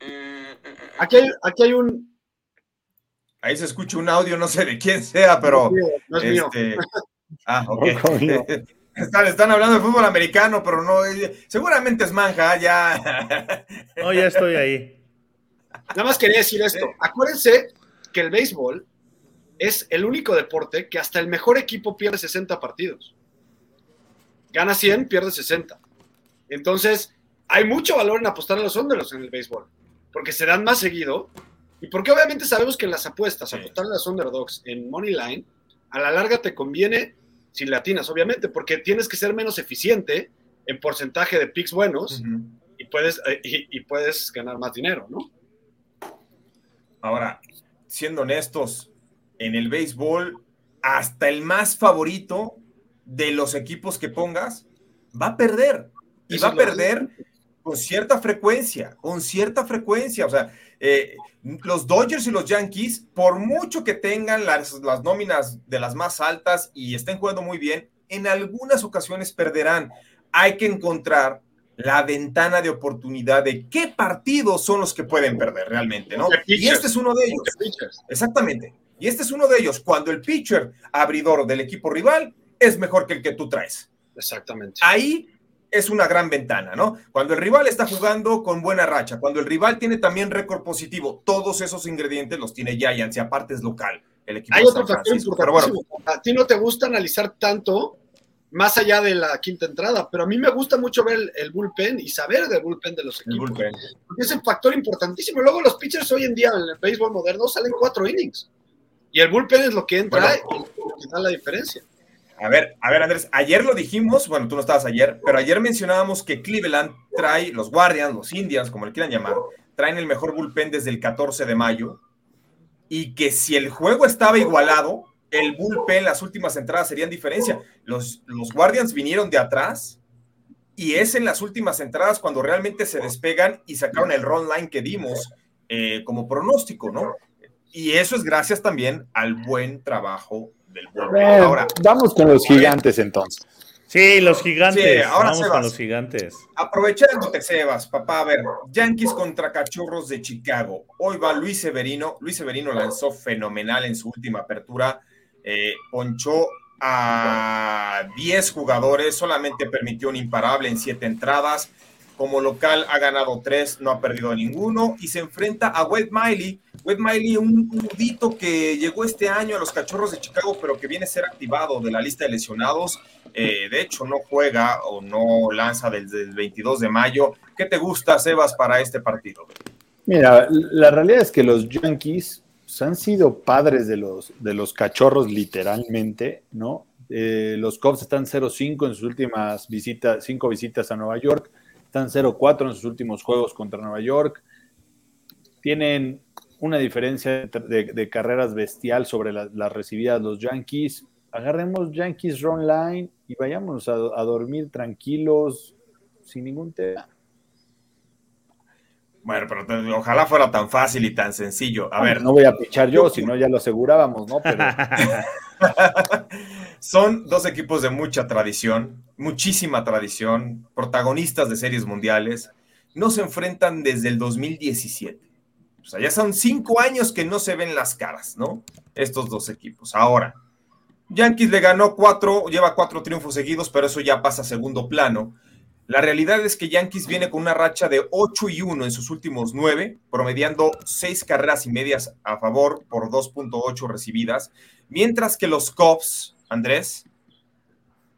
eh, eh, Aquí hay, aquí hay un. Ahí se escucha un audio, no sé de quién sea, pero. No es mío. este, Ah, ok. Están, están hablando de fútbol americano, pero no. eh, Seguramente es manja, ya. No, ya estoy ahí. Nada más quería decir esto. Acuérdense que el béisbol es el único deporte que hasta el mejor equipo pierde 60 partidos. Gana 100, pierde 60. Entonces, hay mucho valor en apostar a los underdogs en el béisbol, porque se dan más seguido y porque obviamente sabemos que en las apuestas, Sí. apostar a los underdogs en Money Line, a la larga te conviene si latinas, obviamente, porque tienes que ser menos eficiente en porcentaje de picks buenos y puedes, eh, y- y puedes ganar más dinero, ¿no? Ahora, siendo honestos, en el béisbol, hasta el más favorito de los equipos que pongas va a perder. Y Eso va a es perder con cierta frecuencia, con cierta frecuencia. O sea, eh, los Dodgers y los Yankees, por mucho que tengan las, las nóminas de las más altas y estén jugando muy bien, en algunas ocasiones perderán. Hay que encontrar la ventana de oportunidad de qué partidos son los que pueden perder realmente, ¿no? Y este es uno de ellos. Exactamente. Y este es uno de ellos. Cuando el pitcher abridor del equipo rival es mejor que el que tú traes. Exactamente. Ahí es una gran ventana, ¿no? Cuando el rival está jugando con buena racha, cuando el rival tiene también récord positivo, todos esos ingredientes los tiene Giants y aparte es local, el equipo Hay de otro factor. Pero bueno, importantísimo. A ti no te gusta analizar tanto más allá de la quinta entrada, pero a mí me gusta mucho ver el, el bullpen y saber del bullpen de los el equipos. bullpen. Porque es un factor importantísimo. Luego los pitchers hoy en día en el béisbol moderno salen cuatro innings. Y el bullpen es lo que entra Bueno. y lo que da la diferencia. A ver, a ver, Andrés, ayer lo dijimos, bueno, tú no estabas ayer, pero ayer mencionábamos que Cleveland trae, los Guardians, los Indians, como le quieran llamar, traen el mejor bullpen desde el 14 de mayo y que si el juego estaba igualado, el bullpen, las últimas entradas serían diferencia. Los, los Guardians vinieron de atrás y es en las últimas entradas cuando realmente se despegan y sacaron el run line que dimos eh, como pronóstico, ¿no? Y eso es gracias también al buen trabajo del. Eh, Ahora, vamos con los gigantes entonces. Sí, los gigantes. Sí, ahora Vamos Sebas. con los gigantes. Aprovechándote, Sebas, papá, a ver, Yankees contra Cachorros de Chicago. Hoy va Luis Severino. Luis Severino lanzó fenomenal en su última apertura. Eh, ponchó a 10 jugadores, solamente permitió un imparable en 7 entradas. Como local ha ganado 3, no ha perdido ninguno. Y se enfrenta a Wade Miley. Wade Miley, un nudito que llegó este año a los Cachorros de Chicago, pero que viene a ser activado de la lista de lesionados. Eh, de hecho, no juega o no lanza desde el 22 de mayo. ¿Qué te gusta, Sebas, para este partido? Mira, la realidad es que los Yankees pues, han sido padres de los, de los cachorros literalmente, ¿no? Eh, los Cubs están 0-5 en sus últimas visitas, cinco visitas a Nueva York, están 0-4 en sus últimos juegos contra Nueva York. Tienen una diferencia de, de carreras bestial sobre la- las recibidas los Yankees. Agarremos Yankees Run Line y vayamos a, a dormir tranquilos, sin ningún tema. Bueno, pero te- ojalá fuera tan fácil y tan sencillo. A ver, No voy a pichar yo, si no ya lo asegurábamos, ¿no? Pero Son dos equipos de mucha tradición, muchísima tradición, protagonistas de series mundiales. No se enfrentan desde el 2017. O sea, ya son cinco años que no se ven las caras, ¿no? Estos dos equipos. Ahora, Yankees le ganó cuatro, lleva cuatro triunfos seguidos, pero eso ya pasa a segundo plano. La realidad es que Yankees viene con una racha de 8 y 1 en sus últimos 9, promediando 6 carreras y medias a favor por 2.8 recibidas, mientras que los Cubs, Andrés,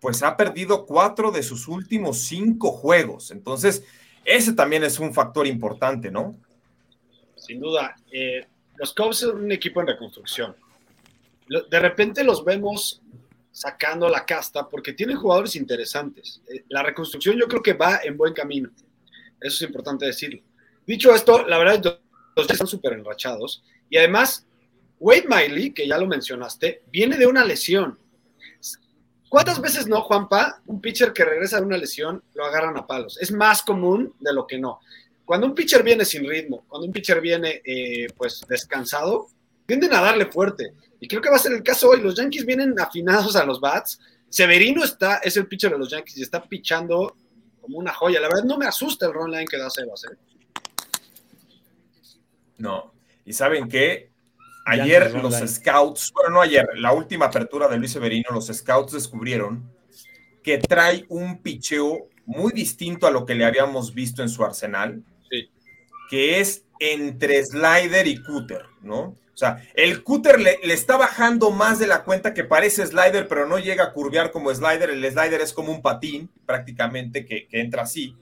pues ha perdido 4 de sus últimos 5 juegos. Entonces, ese también es un factor importante, ¿no? Sin duda. Eh, los Cubs son un equipo en reconstrucción. De repente los vemos sacando la casta porque tienen jugadores interesantes. Eh, la reconstrucción yo creo que va en buen camino. Eso es importante decirlo. Dicho esto, la verdad, los están súper enrachados. Y además, Wade Miley, que ya lo mencionaste, viene de una lesión. ¿Cuántas veces no, Juanpa, un pitcher que regresa de una lesión lo agarran a palos? Es más común de lo que no. Cuando un pitcher viene sin ritmo, cuando un pitcher viene eh, pues descansado, tienden a darle fuerte. Y creo que va a ser el caso hoy. Los Yankees vienen afinados a los bats. Severino está, es el pitcher de los Yankees y está pichando como una joya. La verdad no me asusta el run line que da Sebas. ¿eh? No. ¿Y saben qué? Ayer los scouts, bueno, no ayer, la última apertura de Luis Severino, los scouts descubrieron que trae un picheo muy distinto a lo que le habíamos visto en su arsenal, sí. que es entre slider y cúter, ¿no? O sea, el cúter le, le, está bajando más de la cuenta que parece slider, pero no llega a curvear como slider. El slider es como un patín prácticamente que, que entra así.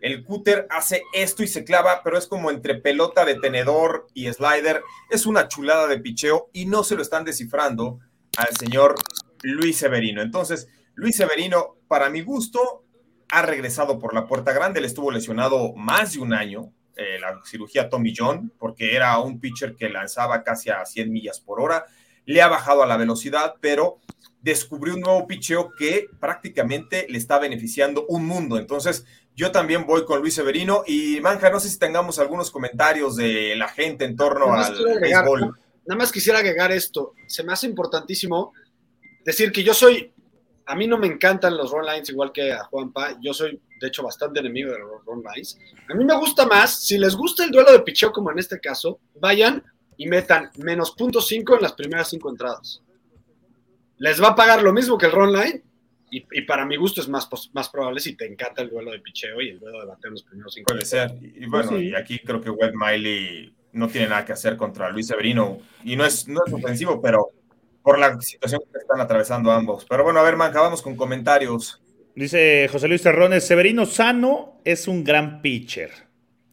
El cúter hace esto y se clava, pero es como entre pelota de tenedor y slider. Es una chulada de picheo y no se lo están descifrando al señor Luis Severino. Entonces, Luis Severino, para mi gusto, ha regresado por la puerta grande. Él estuvo lesionado más de un año, eh, la cirugía Tommy John, porque era un pitcher que lanzaba casi a 100 millas por hora. Le ha bajado a la velocidad, pero descubrió un nuevo picheo que prácticamente le está beneficiando un mundo. Entonces, yo también voy con Luis Severino. Y Manja, no sé si tengamos algunos comentarios de la gente en torno al agregar, béisbol. Nada más quisiera agregar esto. Se me hace importantísimo decir que yo soy, a mí no me encantan los run lines igual que a Juanpa. Yo soy de hecho, bastante enemigo de los run lines. A mí me gusta más, si les gusta el duelo de picheo, como en este caso, vayan y metan menos punto cinco en las primeras cinco entradas. Les va a pagar lo mismo que el run line, y, y, para mi gusto es más, más probable si te encanta el duelo de picheo y el duelo de bateo en los primeros cinco. Puede ser. Y bueno, sí. y aquí creo que Webb Miley no tiene nada que hacer contra Luis Severino. Y no es, no es ofensivo, pero por la situación que están atravesando ambos. Pero bueno, a ver, Manja, vamos con comentarios. Dice José Luis Terrones, Severino Sano es un gran pitcher.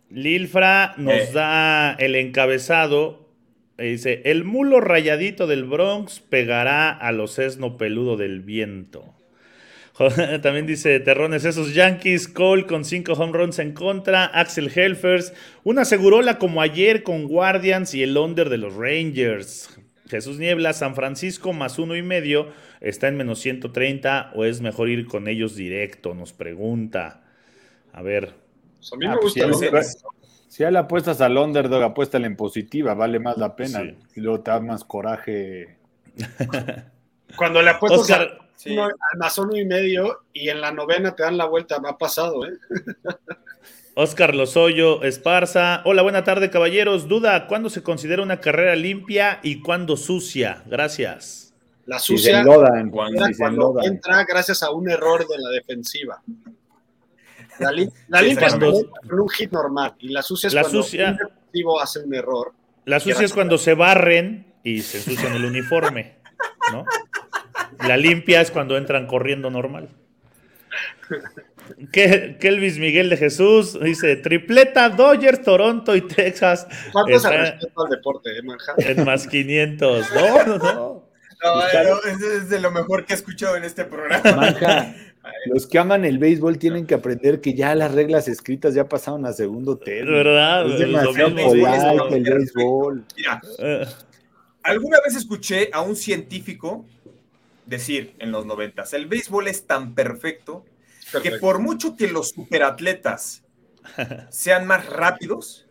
Lilfra nos eh. da el encabezado. Dice, el mulo rayadito del Bronx pegará a los esno peludo del viento. También dice Terrones, esos Yankees, Cole con cinco home runs en contra, Axel Helfers, una segurola como ayer con Guardians y el under de los Rangers. Jesús Niebla, San Francisco más uno y medio, está en menos 130 o es mejor ir con ellos directo, nos pregunta. A ver. Pues a mí me gusta. Ah, pues, si, si le apuestas al underdog, apuéstale en positiva, vale más la pena. Sí. Y luego te da más coraje. Cuando le apuestas Oscar, a, sí. uno, al más uno y medio y en la novena te dan la vuelta, me ha pasado, ¿eh? Oscar Lozoyo Esparza. Hola, buena tarde, caballeros. Duda, ¿cuándo se considera una carrera limpia y cuándo sucia? Gracias. La sucia si lodan, cuando, si cuando entra gracias a un error de la defensiva. La, li la sí, limpia cuando, es con un hit normal y la sucia es la cuando sucia, un defensivo hace un error. La sucia es cuando se barren y se ensucian el uniforme, ¿no? La limpia es cuando entran corriendo normal. Kelvis Miguel de Jesús dice: Tripleta, Dodgers, Toronto y Texas. ¿Cuánto se respeto al deporte, eh, Manhattan? En más 500. No, no, no. No, no, es de lo mejor que he escuchado en este programa. Manja, los que aman el béisbol tienen que aprender que ya las reglas escritas ya pasaron a segundo término. ¿Verdad? Es demasiado polite el béisbol. Mira, uh. alguna vez escuché a un científico decir en los noventas, el béisbol es tan perfecto Perfecto. que por mucho que los superatletas sean más rápidos,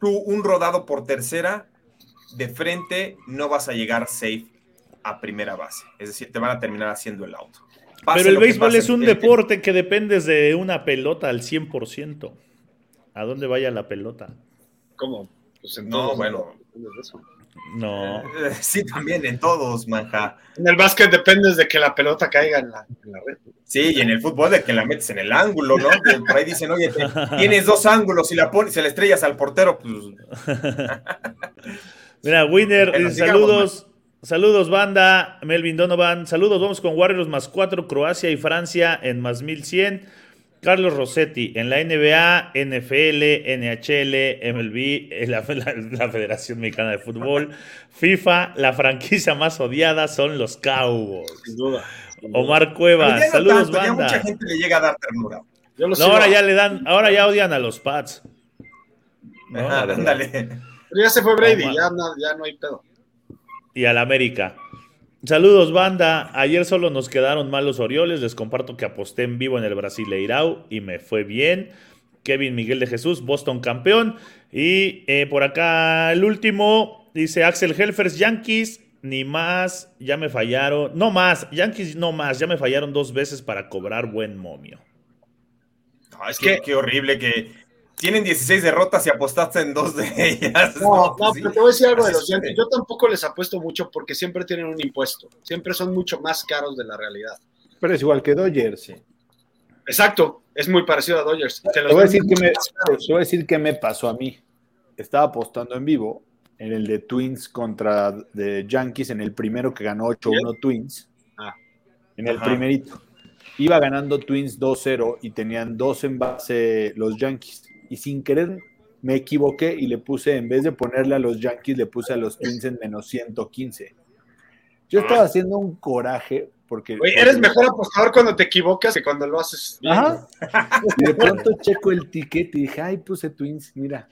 tú un rodado por tercera de frente no vas a llegar safe. a primera base. Es decir, te van a terminar haciendo el auto. Pase Pero el béisbol pase, es un el deporte que dependes de una pelota al 100%. ¿A dónde vaya la pelota? ¿Cómo? Pues en No, bueno. eso. No. Sí, también en todos, manja. En el básquet dependes de que la pelota caiga en la, en la red. Sí, y en el fútbol de que la metes en el ángulo, ¿no? Por ahí dicen, oye, tienes dos ángulos y la pones, se la estrellas al portero, pues Mira, Winner, Bueno, dice, sigamos, saludos. Saludos, banda. Melvin Donovan. Saludos, vamos con Warriors más 4, Croacia y Francia en más 1100. Carlos Rossetti, en la NBA, NFL, NHL, MLB, eh, la, la- la Federación Mexicana de Fútbol, FIFA, la franquicia más odiada son los Cowboys. Sin duda. sin duda. Omar Cuevas, ya no saludos, tanto, ya mucha banda. gente le llega a dar ternura. Yo lo No, ahora ya le dan, ahora ya odian a los Pats. No, Ajá. Pero ya se fue Brady, Omar. ya, no- ya no hay pedo. y al América. Saludos, banda. Ayer solo nos quedaron mal los Orioles. Les comparto que aposté en vivo en el Brasileirao y me fue bien. Kevin Miguel de Jesús, Boston campeón. Y eh, por acá el último, dice Axel Helfers, Yankees, ni más, ya me fallaron. No más, Yankees no más, ya me fallaron dos veces para cobrar buen momio. No, es que- que qué horrible que tienen 16 derrotas y apostaste en dos de ellas. No, no, pues sí. pero te voy a decir algo de los Yankees. sucede. Yo tampoco les apuesto mucho porque siempre tienen un impuesto. Siempre son mucho más caros de la realidad. Pero es igual que Dodgers. Sí. Exacto, es muy parecido a Dodgers. Te Te voy, a decir qué mucho me, te voy a decir qué me pasó a mí. Estaba apostando en vivo en el de Twins contra de Yankees, en el primero que ganó 8-1 Twins. Ah. En el Ajá. primerito. Iba ganando Twins 2-0 y tenían dos en base los Yankees. Y sin querer me equivoqué y le puse, en vez de ponerle a los Yankees, le puse a los Twins en menos 115. Yo estaba haciendo un coraje porque... Güey, eres mejor apostador cuando te equivocas que cuando lo haces bien. Ajá. Y de pronto checo el ticket y dije, ay, puse Twins, mira.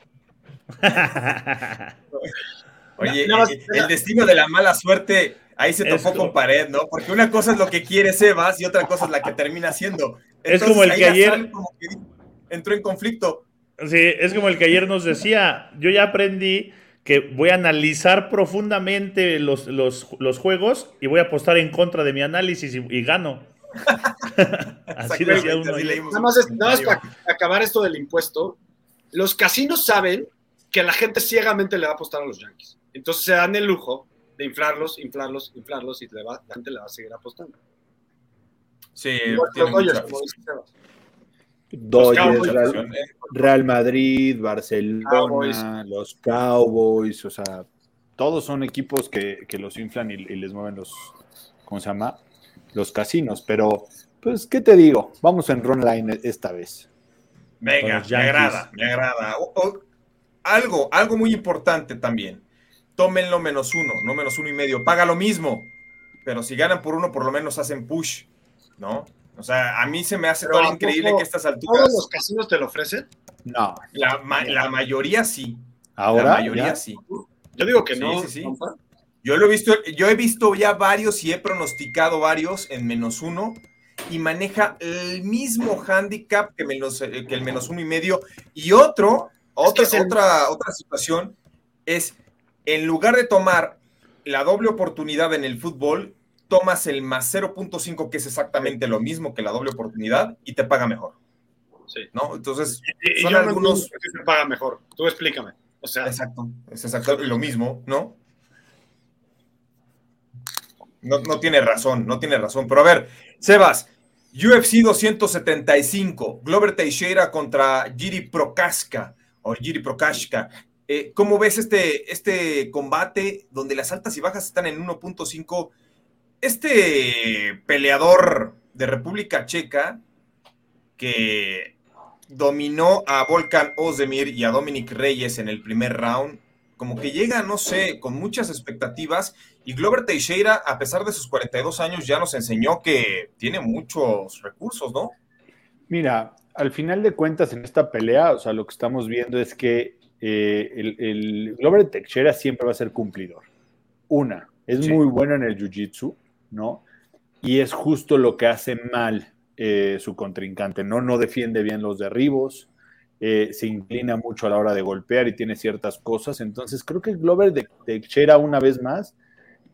Oye, eh, el destino de la mala suerte ahí se topó con co- pared, ¿no? Porque una cosa es lo que quiere Sebas y otra cosa es la que termina haciendo. Es como el que ayer- sal como que entró en conflicto. Sí, es como el que ayer nos decía. Yo ya aprendí que voy a analizar profundamente los, los- los juegos y voy a apostar en contra de mi análisis y, y gano. Así decía uno. así Nada más, es- nada más para acabar esto del impuesto, los casinos saben que la gente ciegamente le va a apostar a los Yankees. Entonces se dan el lujo de inflarlos, inflarlos, inflarlos y le va- la gente le va a seguir apostando. Sí, tiene mucha Sebas. Dodgers, Real, Madrid, Barcelona, Cowboys. los Cowboys, o sea, todos son equipos que, que los inflan y, y les mueven los, ¿cómo se llama? Los casinos, pero, pues, ¿qué te digo? Vamos en run line esta vez. Venga, me agrada, me agrada. O- o- algo, algo muy importante también. Tómenlo menos uno, no menos uno y medio. Paga lo mismo. Pero si ganan por uno, por lo menos hacen push, ¿no? O sea, a mí se me hace todo ¿a increíble poco que estas ¿Todos alturas, los casinos te lo ofrecen? No, la, ma- la mayoría sí. ahora la mayoría ya, sí. Yo digo que Sí, no. sí, sí. compa. Yo lo he visto, yo he visto ya varios y he pronosticado varios en menos uno y maneja el mismo handicap que, menos, eh, que el menos uno y medio. Y otro, otra, es el- otra, otra situación es, en lugar de tomar la doble oportunidad en el fútbol, tomas el más 0.5, que es exactamente lo mismo que la doble oportunidad, y te paga mejor, Sí. ¿no? Entonces, Y, Son algunos- qué te paga mejor. Tú explícame. O sea, Exacto, es exacto lo mismo, ¿no? No, no tiene razón, no tiene razón. Pero a ver, Sebas, UFC 275, Glover Teixeira contra Giri Prokaska, o Giri Prokaska. Eh, ¿Cómo ves este, este combate donde las altas y bajas están en 1.5? Este peleador de República Checa que dominó a Volkan Ozdemir y a Dominic Reyes en el primer round, como que llega, no sé, con muchas expectativas. Y Glover Teixeira, a pesar de sus 42 años, ya nos enseñó que tiene muchos recursos, ¿no? Mira, al final de cuentas en esta pelea, o sea, lo que estamos viendo es que eh, el, el Glover Teixeira siempre va a ser cumplidor. Una, es Sí. muy bueno en el jiu-jitsu, ¿no? Y es justo lo que hace mal eh, su contrincante, ¿no? No defiende bien los derribos, eh, se inclina mucho a la hora de golpear y tiene ciertas cosas. Entonces, creo que Glover de Teixeira, una vez más,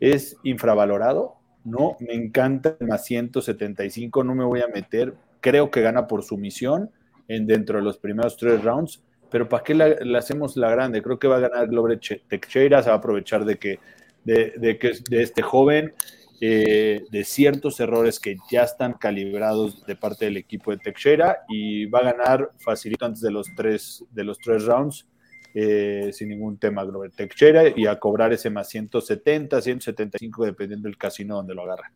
es infravalorado, ¿no? Me encanta más 175, no me voy a meter, creo que gana por sumisión en dentro de los primeros tres rounds, pero ¿para qué la, hacemos la grande? Creo que va a ganar Glover Teixeira, se va a aprovechar de que de, que, de este joven, eh, de ciertos errores que ya están calibrados de parte del equipo de Teixeira y va a ganar facilito antes de los tres, de los tres rounds. Eh, sin ningún tema Glover Teixeira y a cobrar ese más 170, 175 dependiendo del casino donde lo agarra.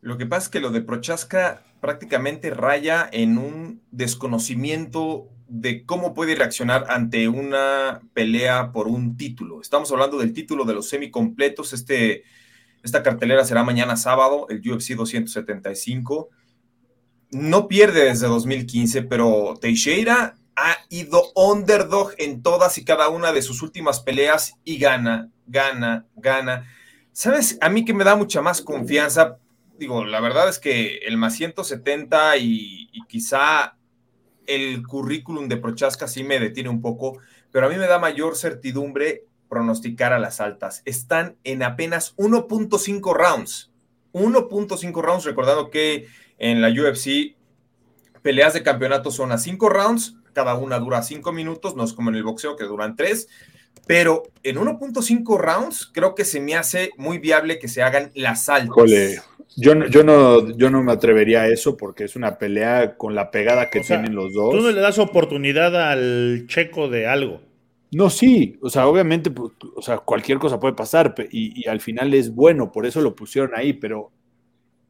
Lo que pasa es que lo de Prochaska prácticamente raya en un desconocimiento de cómo puede reaccionar ante una pelea por un título. Estamos hablando del título de los semicompletos. Este, esta cartelera será mañana sábado, el UFC 275. No pierde desde 2015, pero Teixeira ha ido underdog en todas y cada una de sus últimas peleas y gana, gana, gana. ¿Sabes? A mí que me da mucha más confianza digo, la verdad es que el más 170 y, y quizá el currículum de Prochaska sí me detiene un poco, pero a mí me da mayor certidumbre pronosticar a las altas. Están en apenas 1.5 rounds. 1.5 rounds, recordando que en la UFC peleas de campeonato son a 5 rounds, cada una dura 5 minutos, no es como en el boxeo que duran 3, pero en 1.5 rounds creo que se me hace muy viable que se hagan las altas. Yo no, yo, no, yo no me atrevería a eso porque es una pelea con la pegada que tienen los dos. Tú no le das oportunidad al checo de algo. No, sí, o sea, obviamente, o sea, cualquier cosa puede pasar y, al final es bueno, por eso lo pusieron ahí, pero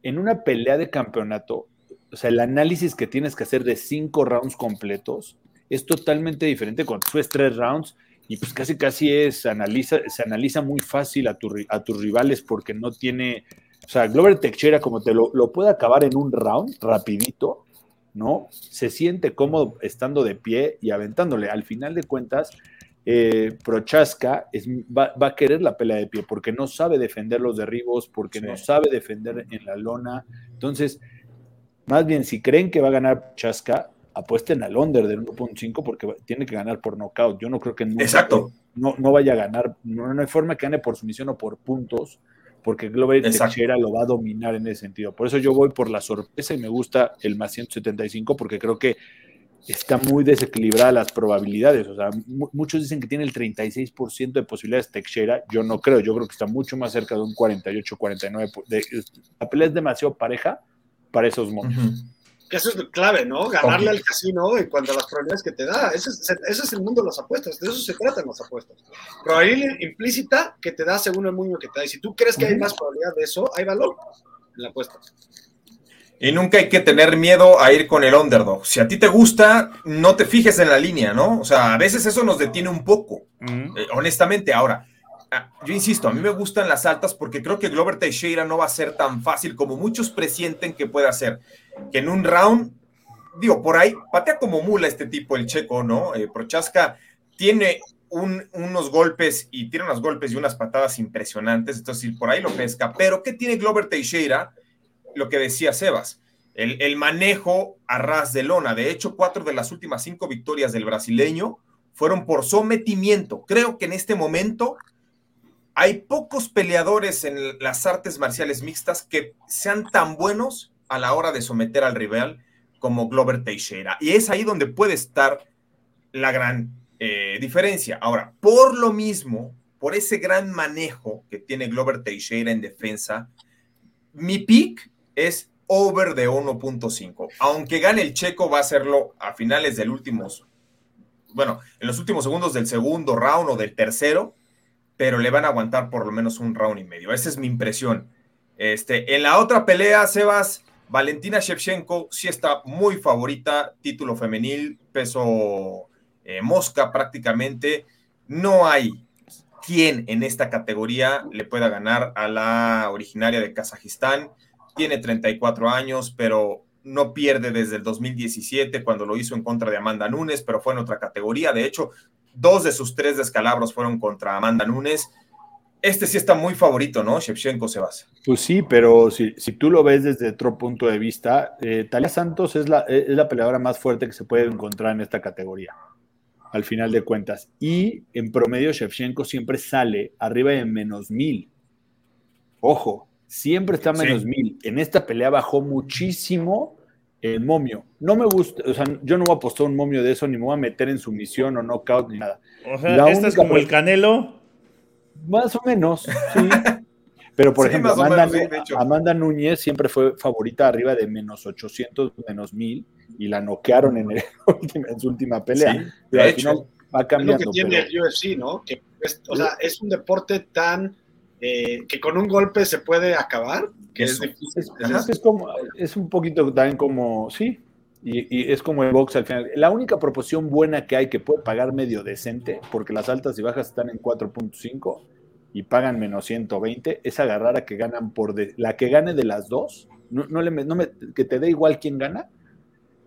en una pelea de campeonato, o sea, el análisis que tienes que hacer de cinco rounds completos es totalmente diferente cuando subes tres rounds y pues casi casi es, analiza, se analiza muy fácil a, tus rivales porque no tiene o sea, Glover Teixeira, como te lo, puede acabar en un round, rapidito, ¿no? Se siente cómodo estando de pie y aventándole. Al final de cuentas, eh, Prochaska es, va, a querer la pelea de pie porque no sabe defender los derribos, porque no sabe defender en la lona. Entonces, más bien, si creen que va a ganar Prochaska, apuesten al under del 1.5 porque tiene que ganar por nocaut. Yo no creo que Exacto. No, no vaya a ganar, no, no hay forma que gane por sumisión o por puntos porque Glover Teixeira lo va a dominar en ese sentido. Por eso yo voy por la sorpresa y me gusta el más 175 porque creo que está muy desequilibrada las probabilidades. O sea, muchos dicen que tiene el 36% de posibilidades Teixeira. Yo no creo, yo creo que está mucho más cerca de un 48, 49. la pelea es demasiado pareja para esos montos eso es clave, ¿no? Ganarle al casino en cuanto a las probabilidades que te da. Ese es, el mundo de las apuestas, de eso se tratan las apuestas. Probabilidad implícita que te da según el mundo que te da. Y si tú crees que hay más probabilidad de eso, hay valor en la apuesta. Y nunca hay que tener miedo a ir con el underdog. Si a ti te gusta, no te fijes en la línea, ¿no? O sea, a veces eso nos detiene un poco, eh, honestamente. Ahora, ah, yo insisto, a mí me gustan las altas porque creo que Glover Teixeira no va a ser tan fácil como muchos presienten que pueda ser que en un round, digo, por ahí, patea como mula este tipo, el checo, ¿no? Eh, Prochaska tiene unos golpes y tiene unos golpes y unas patadas impresionantes, entonces por ahí lo pesca. Pero, ¿qué tiene Glover Teixeira? Lo que decía Sebas, el, el, manejo a ras de lona. De hecho, cuatro de las últimas cinco victorias del brasileño fueron por sometimiento. Creo que en este momento hay pocos peleadores en las artes marciales mixtas que sean tan buenos a la hora de someter al rival como Glover Teixeira. Y es ahí donde puede estar la gran eh, diferencia. Ahora, por lo mismo, por ese gran manejo que tiene Glover Teixeira en defensa, mi pick es over de 1.5. Aunque gane el checo, va a hacerlo a finales del último, bueno, en los últimos segundos del segundo round o del tercero, pero le van a aguantar por lo menos un round y medio. Esa es mi impresión. Este, en la otra pelea, Sebas, Valentina Shevchenko sí está muy favorita, título femenil, peso eh, mosca prácticamente. No hay quien en esta categoría le pueda ganar a la originaria de Kazajistán. Tiene 34 años, pero no pierde desde el 2017 cuando lo hizo en contra de Amanda Nunes, pero fue en otra categoría. De hecho, dos de sus tres descalabros fueron contra Amanda Nunes este sí está muy favorito, ¿no? Shevchenko se basa. Pues sí, pero si, tú lo ves desde otro punto de vista, eh, Talia Santos es la, es peleadora más fuerte que se puede encontrar en esta categoría, al final de cuentas. Y en promedio, Shevchenko siempre sale arriba de menos mil. Ojo, siempre está menos Sí. mil. En esta pelea bajó muchísimo el momio. No me gusta, o sea, yo no voy a apostar un momio de eso, ni me voy a meter en sumisión o knockout ni nada. O sea, La este es como el Canelo. Más o menos, sí. Pero, por Sí, ejemplo, Amanda, menos, sí. Amanda Núñez siempre fue favorita arriba de menos 800, menos 1000, y la noquearon en, el en su última pelea. Sí, Pero de al final va Es lo cambiando. que tiene pero- el UFC, ¿no? Que es, o sea, es un deporte tan eh, que con un golpe se puede acabar, que es difícil. Es, Es- es como, es un poquito también como, sí, y, y es como el box al final. La única proporción buena que hay que puede pagar medio decente, porque las altas y bajas están en 4.5 y pagan menos 120, es agarrar a que ganan por de- la que gane de las dos, no, no le, no me- que te dé igual quién gana,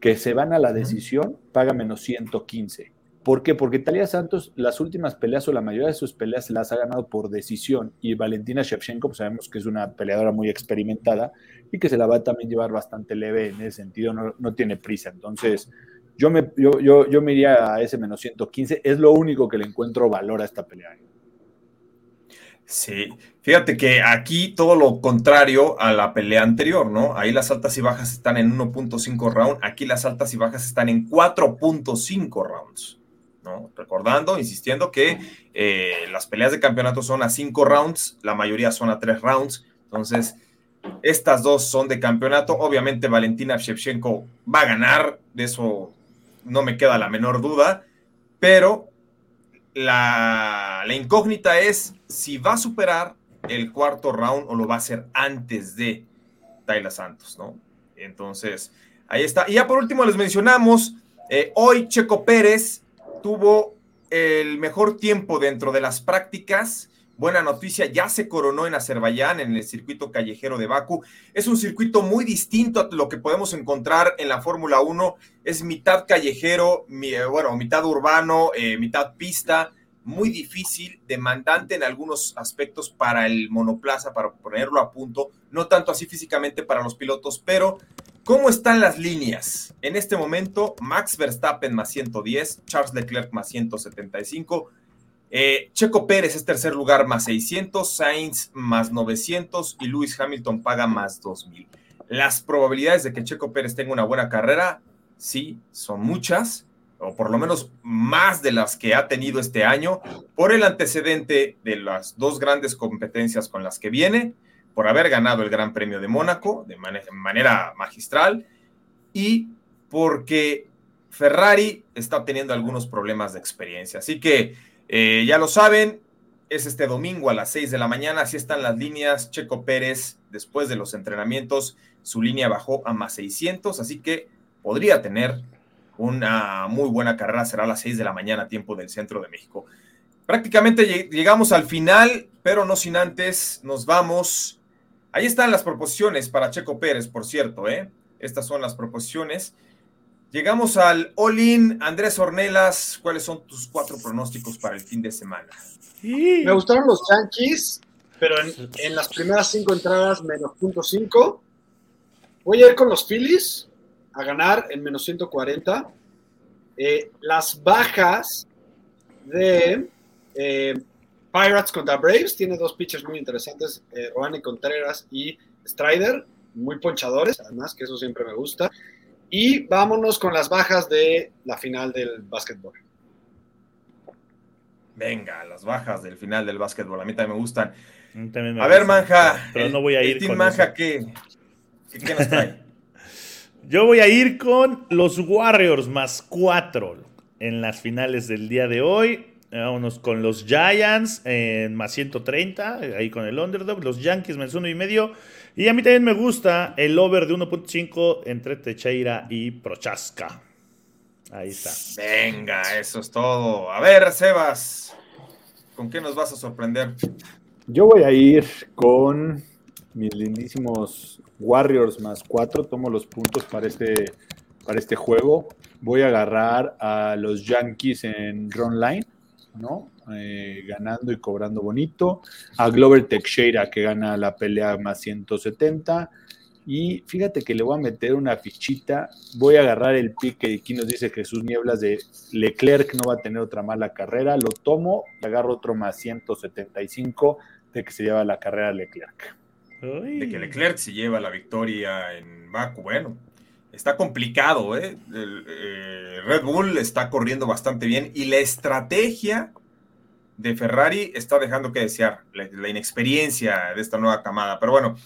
que se van a la decisión, paga menos 115. ¿Por qué? Porque Talia Santos, las últimas peleas o la mayoría de sus peleas las ha ganado por decisión y Valentina Shevchenko, pues sabemos que es una peleadora muy experimentada y que se la va a también llevar bastante leve en ese sentido, no, no tiene prisa. Entonces, yo me, yo, yo, yo me iría a ese menos 115, es lo único que le encuentro valor a esta pelea. Sí, fíjate que aquí todo lo contrario a la pelea anterior, ¿no? Ahí las altas y bajas están en 1.5 round, aquí las altas y bajas están en 4.5 rounds, Recordando, insistiendo que eh, las peleas de campeonato son a 5 rounds, la mayoría son a 3 rounds, entonces estas dos son de campeonato, obviamente Valentina Shevchenko va a ganar, de eso no me queda la menor duda, pero la, la incógnita es si va a superar el cuarto round o lo va a hacer antes de Tayla Santos, ¿no? Entonces, ahí está. Y ya por último les mencionamos, eh, hoy Checo Pérez tuvo el mejor tiempo dentro de las prácticas. Buena noticia, ya se coronó en Azerbaiyán, en el circuito callejero de Baku. Es un circuito muy distinto a lo que podemos encontrar en la Fórmula 1. Es mitad callejero, eh, bueno, mitad urbano, eh, mitad pista. Muy difícil, demandante en algunos aspectos para el monoplaza, para ponerlo a punto. No tanto así físicamente para los pilotos, pero ¿cómo están las líneas? En este momento, Max Verstappen más 110, Charles Leclerc más 175. Eh, Checo Pérez es tercer lugar más 600, Sainz más 900 y Lewis Hamilton paga más 2000. Las probabilidades de que Checo Pérez tenga una buena carrera, sí, son muchas, o por lo menos más de las que ha tenido este año, por el antecedente de las dos grandes competencias con las que viene, por haber ganado el Gran Premio de Mónaco de mane- manera magistral y porque Ferrari está teniendo algunos problemas de experiencia. Así que eh, ya lo saben, es este domingo a las 6 de la mañana, así están las líneas. Checo Pérez, después de los entrenamientos, su línea bajó a más 600, así que podría tener una muy buena carrera, será a las 6 de la mañana, tiempo del centro de México. Prácticamente lleg- llegamos al final, pero no sin antes, nos vamos. Ahí están las proposiciones para Checo Pérez, por cierto, ¿eh? Estas son las proposiciones. Llegamos al All-In. Andrés Ornelas, ¿cuáles son tus cuatro pronósticos para el fin de semana? Me gustaron los Yankees, pero en, en las primeras cinco entradas, menos punto cinco. Voy a ir con los Phillies a ganar en menos 140. Eh, las bajas de eh, Pirates contra Braves, tiene dos pitchers muy interesantes, eh, Contreras y Strider, muy ponchadores, además, que eso siempre me gusta. Y vámonos con las bajas de la final del básquetbol. Venga, las bajas del final del básquetbol, a mí también me gustan. A mí también me A ver, Manja. Pero el- no voy a el ir Team con Manja. ¿qué, qué, qué nos trae? Yo voy a ir con los Warriors más cuatro en las finales del día de hoy. Vámonos con los Giants en más 130, ahí con el underdog. Los Yankees menos uno y medio. Y a mí también me gusta el over de 1.5 entre Teixeira y Prochaska. Ahí está. Venga, eso es todo. A ver, Sebas, ¿con qué nos vas a sorprender? Yo voy a ir con mis lindísimos Warriors más cuatro. Tomo los puntos para este, para este juego. Voy a agarrar a los Yankees en run line, ¿no? Eh, ganando y cobrando bonito. A Glover Teixeira que gana la pelea más 170. Y fíjate que le voy a meter una fichita. Voy a agarrar el pick que aquí nos dice Jesús Nieblas de Leclerc no va a tener otra mala carrera. Lo tomo y agarro otro más 175 de que se lleva la carrera Leclerc. Uy. de que Leclerc se lleva la victoria en Baku. Bueno, está complicado, ¿eh? Eh, Red Bull está corriendo bastante bien y la estrategia de Ferrari está dejando que desear, la, la inexperiencia de esta nueva camada. Pero bueno,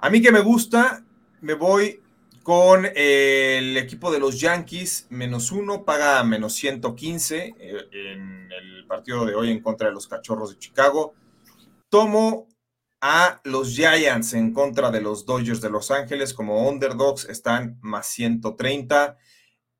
a mí que me gusta, me voy con eh, el equipo de los Yankees, menos uno, paga menos 115 eh, en el partido de hoy en contra de los Cachorros de Chicago. Tomo a los Giants en contra de los Dodgers de Los Ángeles como underdogs, están más 130.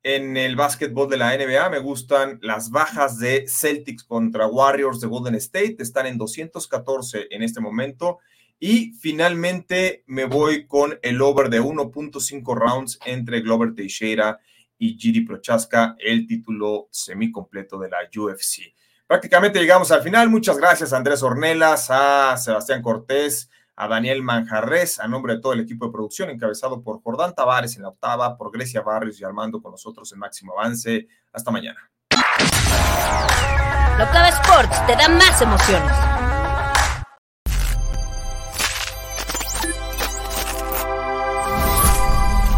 En el básquetbol de la NBA me gustan las bajas de Celtics contra Warriors de Golden State, están en 214 en este momento. Y finalmente me voy con el over de 1.5 rounds entre Glover Teixeira y Giri Prochaska, el título semicompleto de la UFC. Prácticamente llegamos al final. Muchas gracias a Andrés Ornelas, a Sebastián Cortés, a Daniel Manjarres, a nombre de todo el equipo de producción, encabezado por Jordán Tavares en la octava, por Grecia Barrios y Armando con nosotros en Máximo Avance. Hasta mañana. Locava Sports te da más emociones.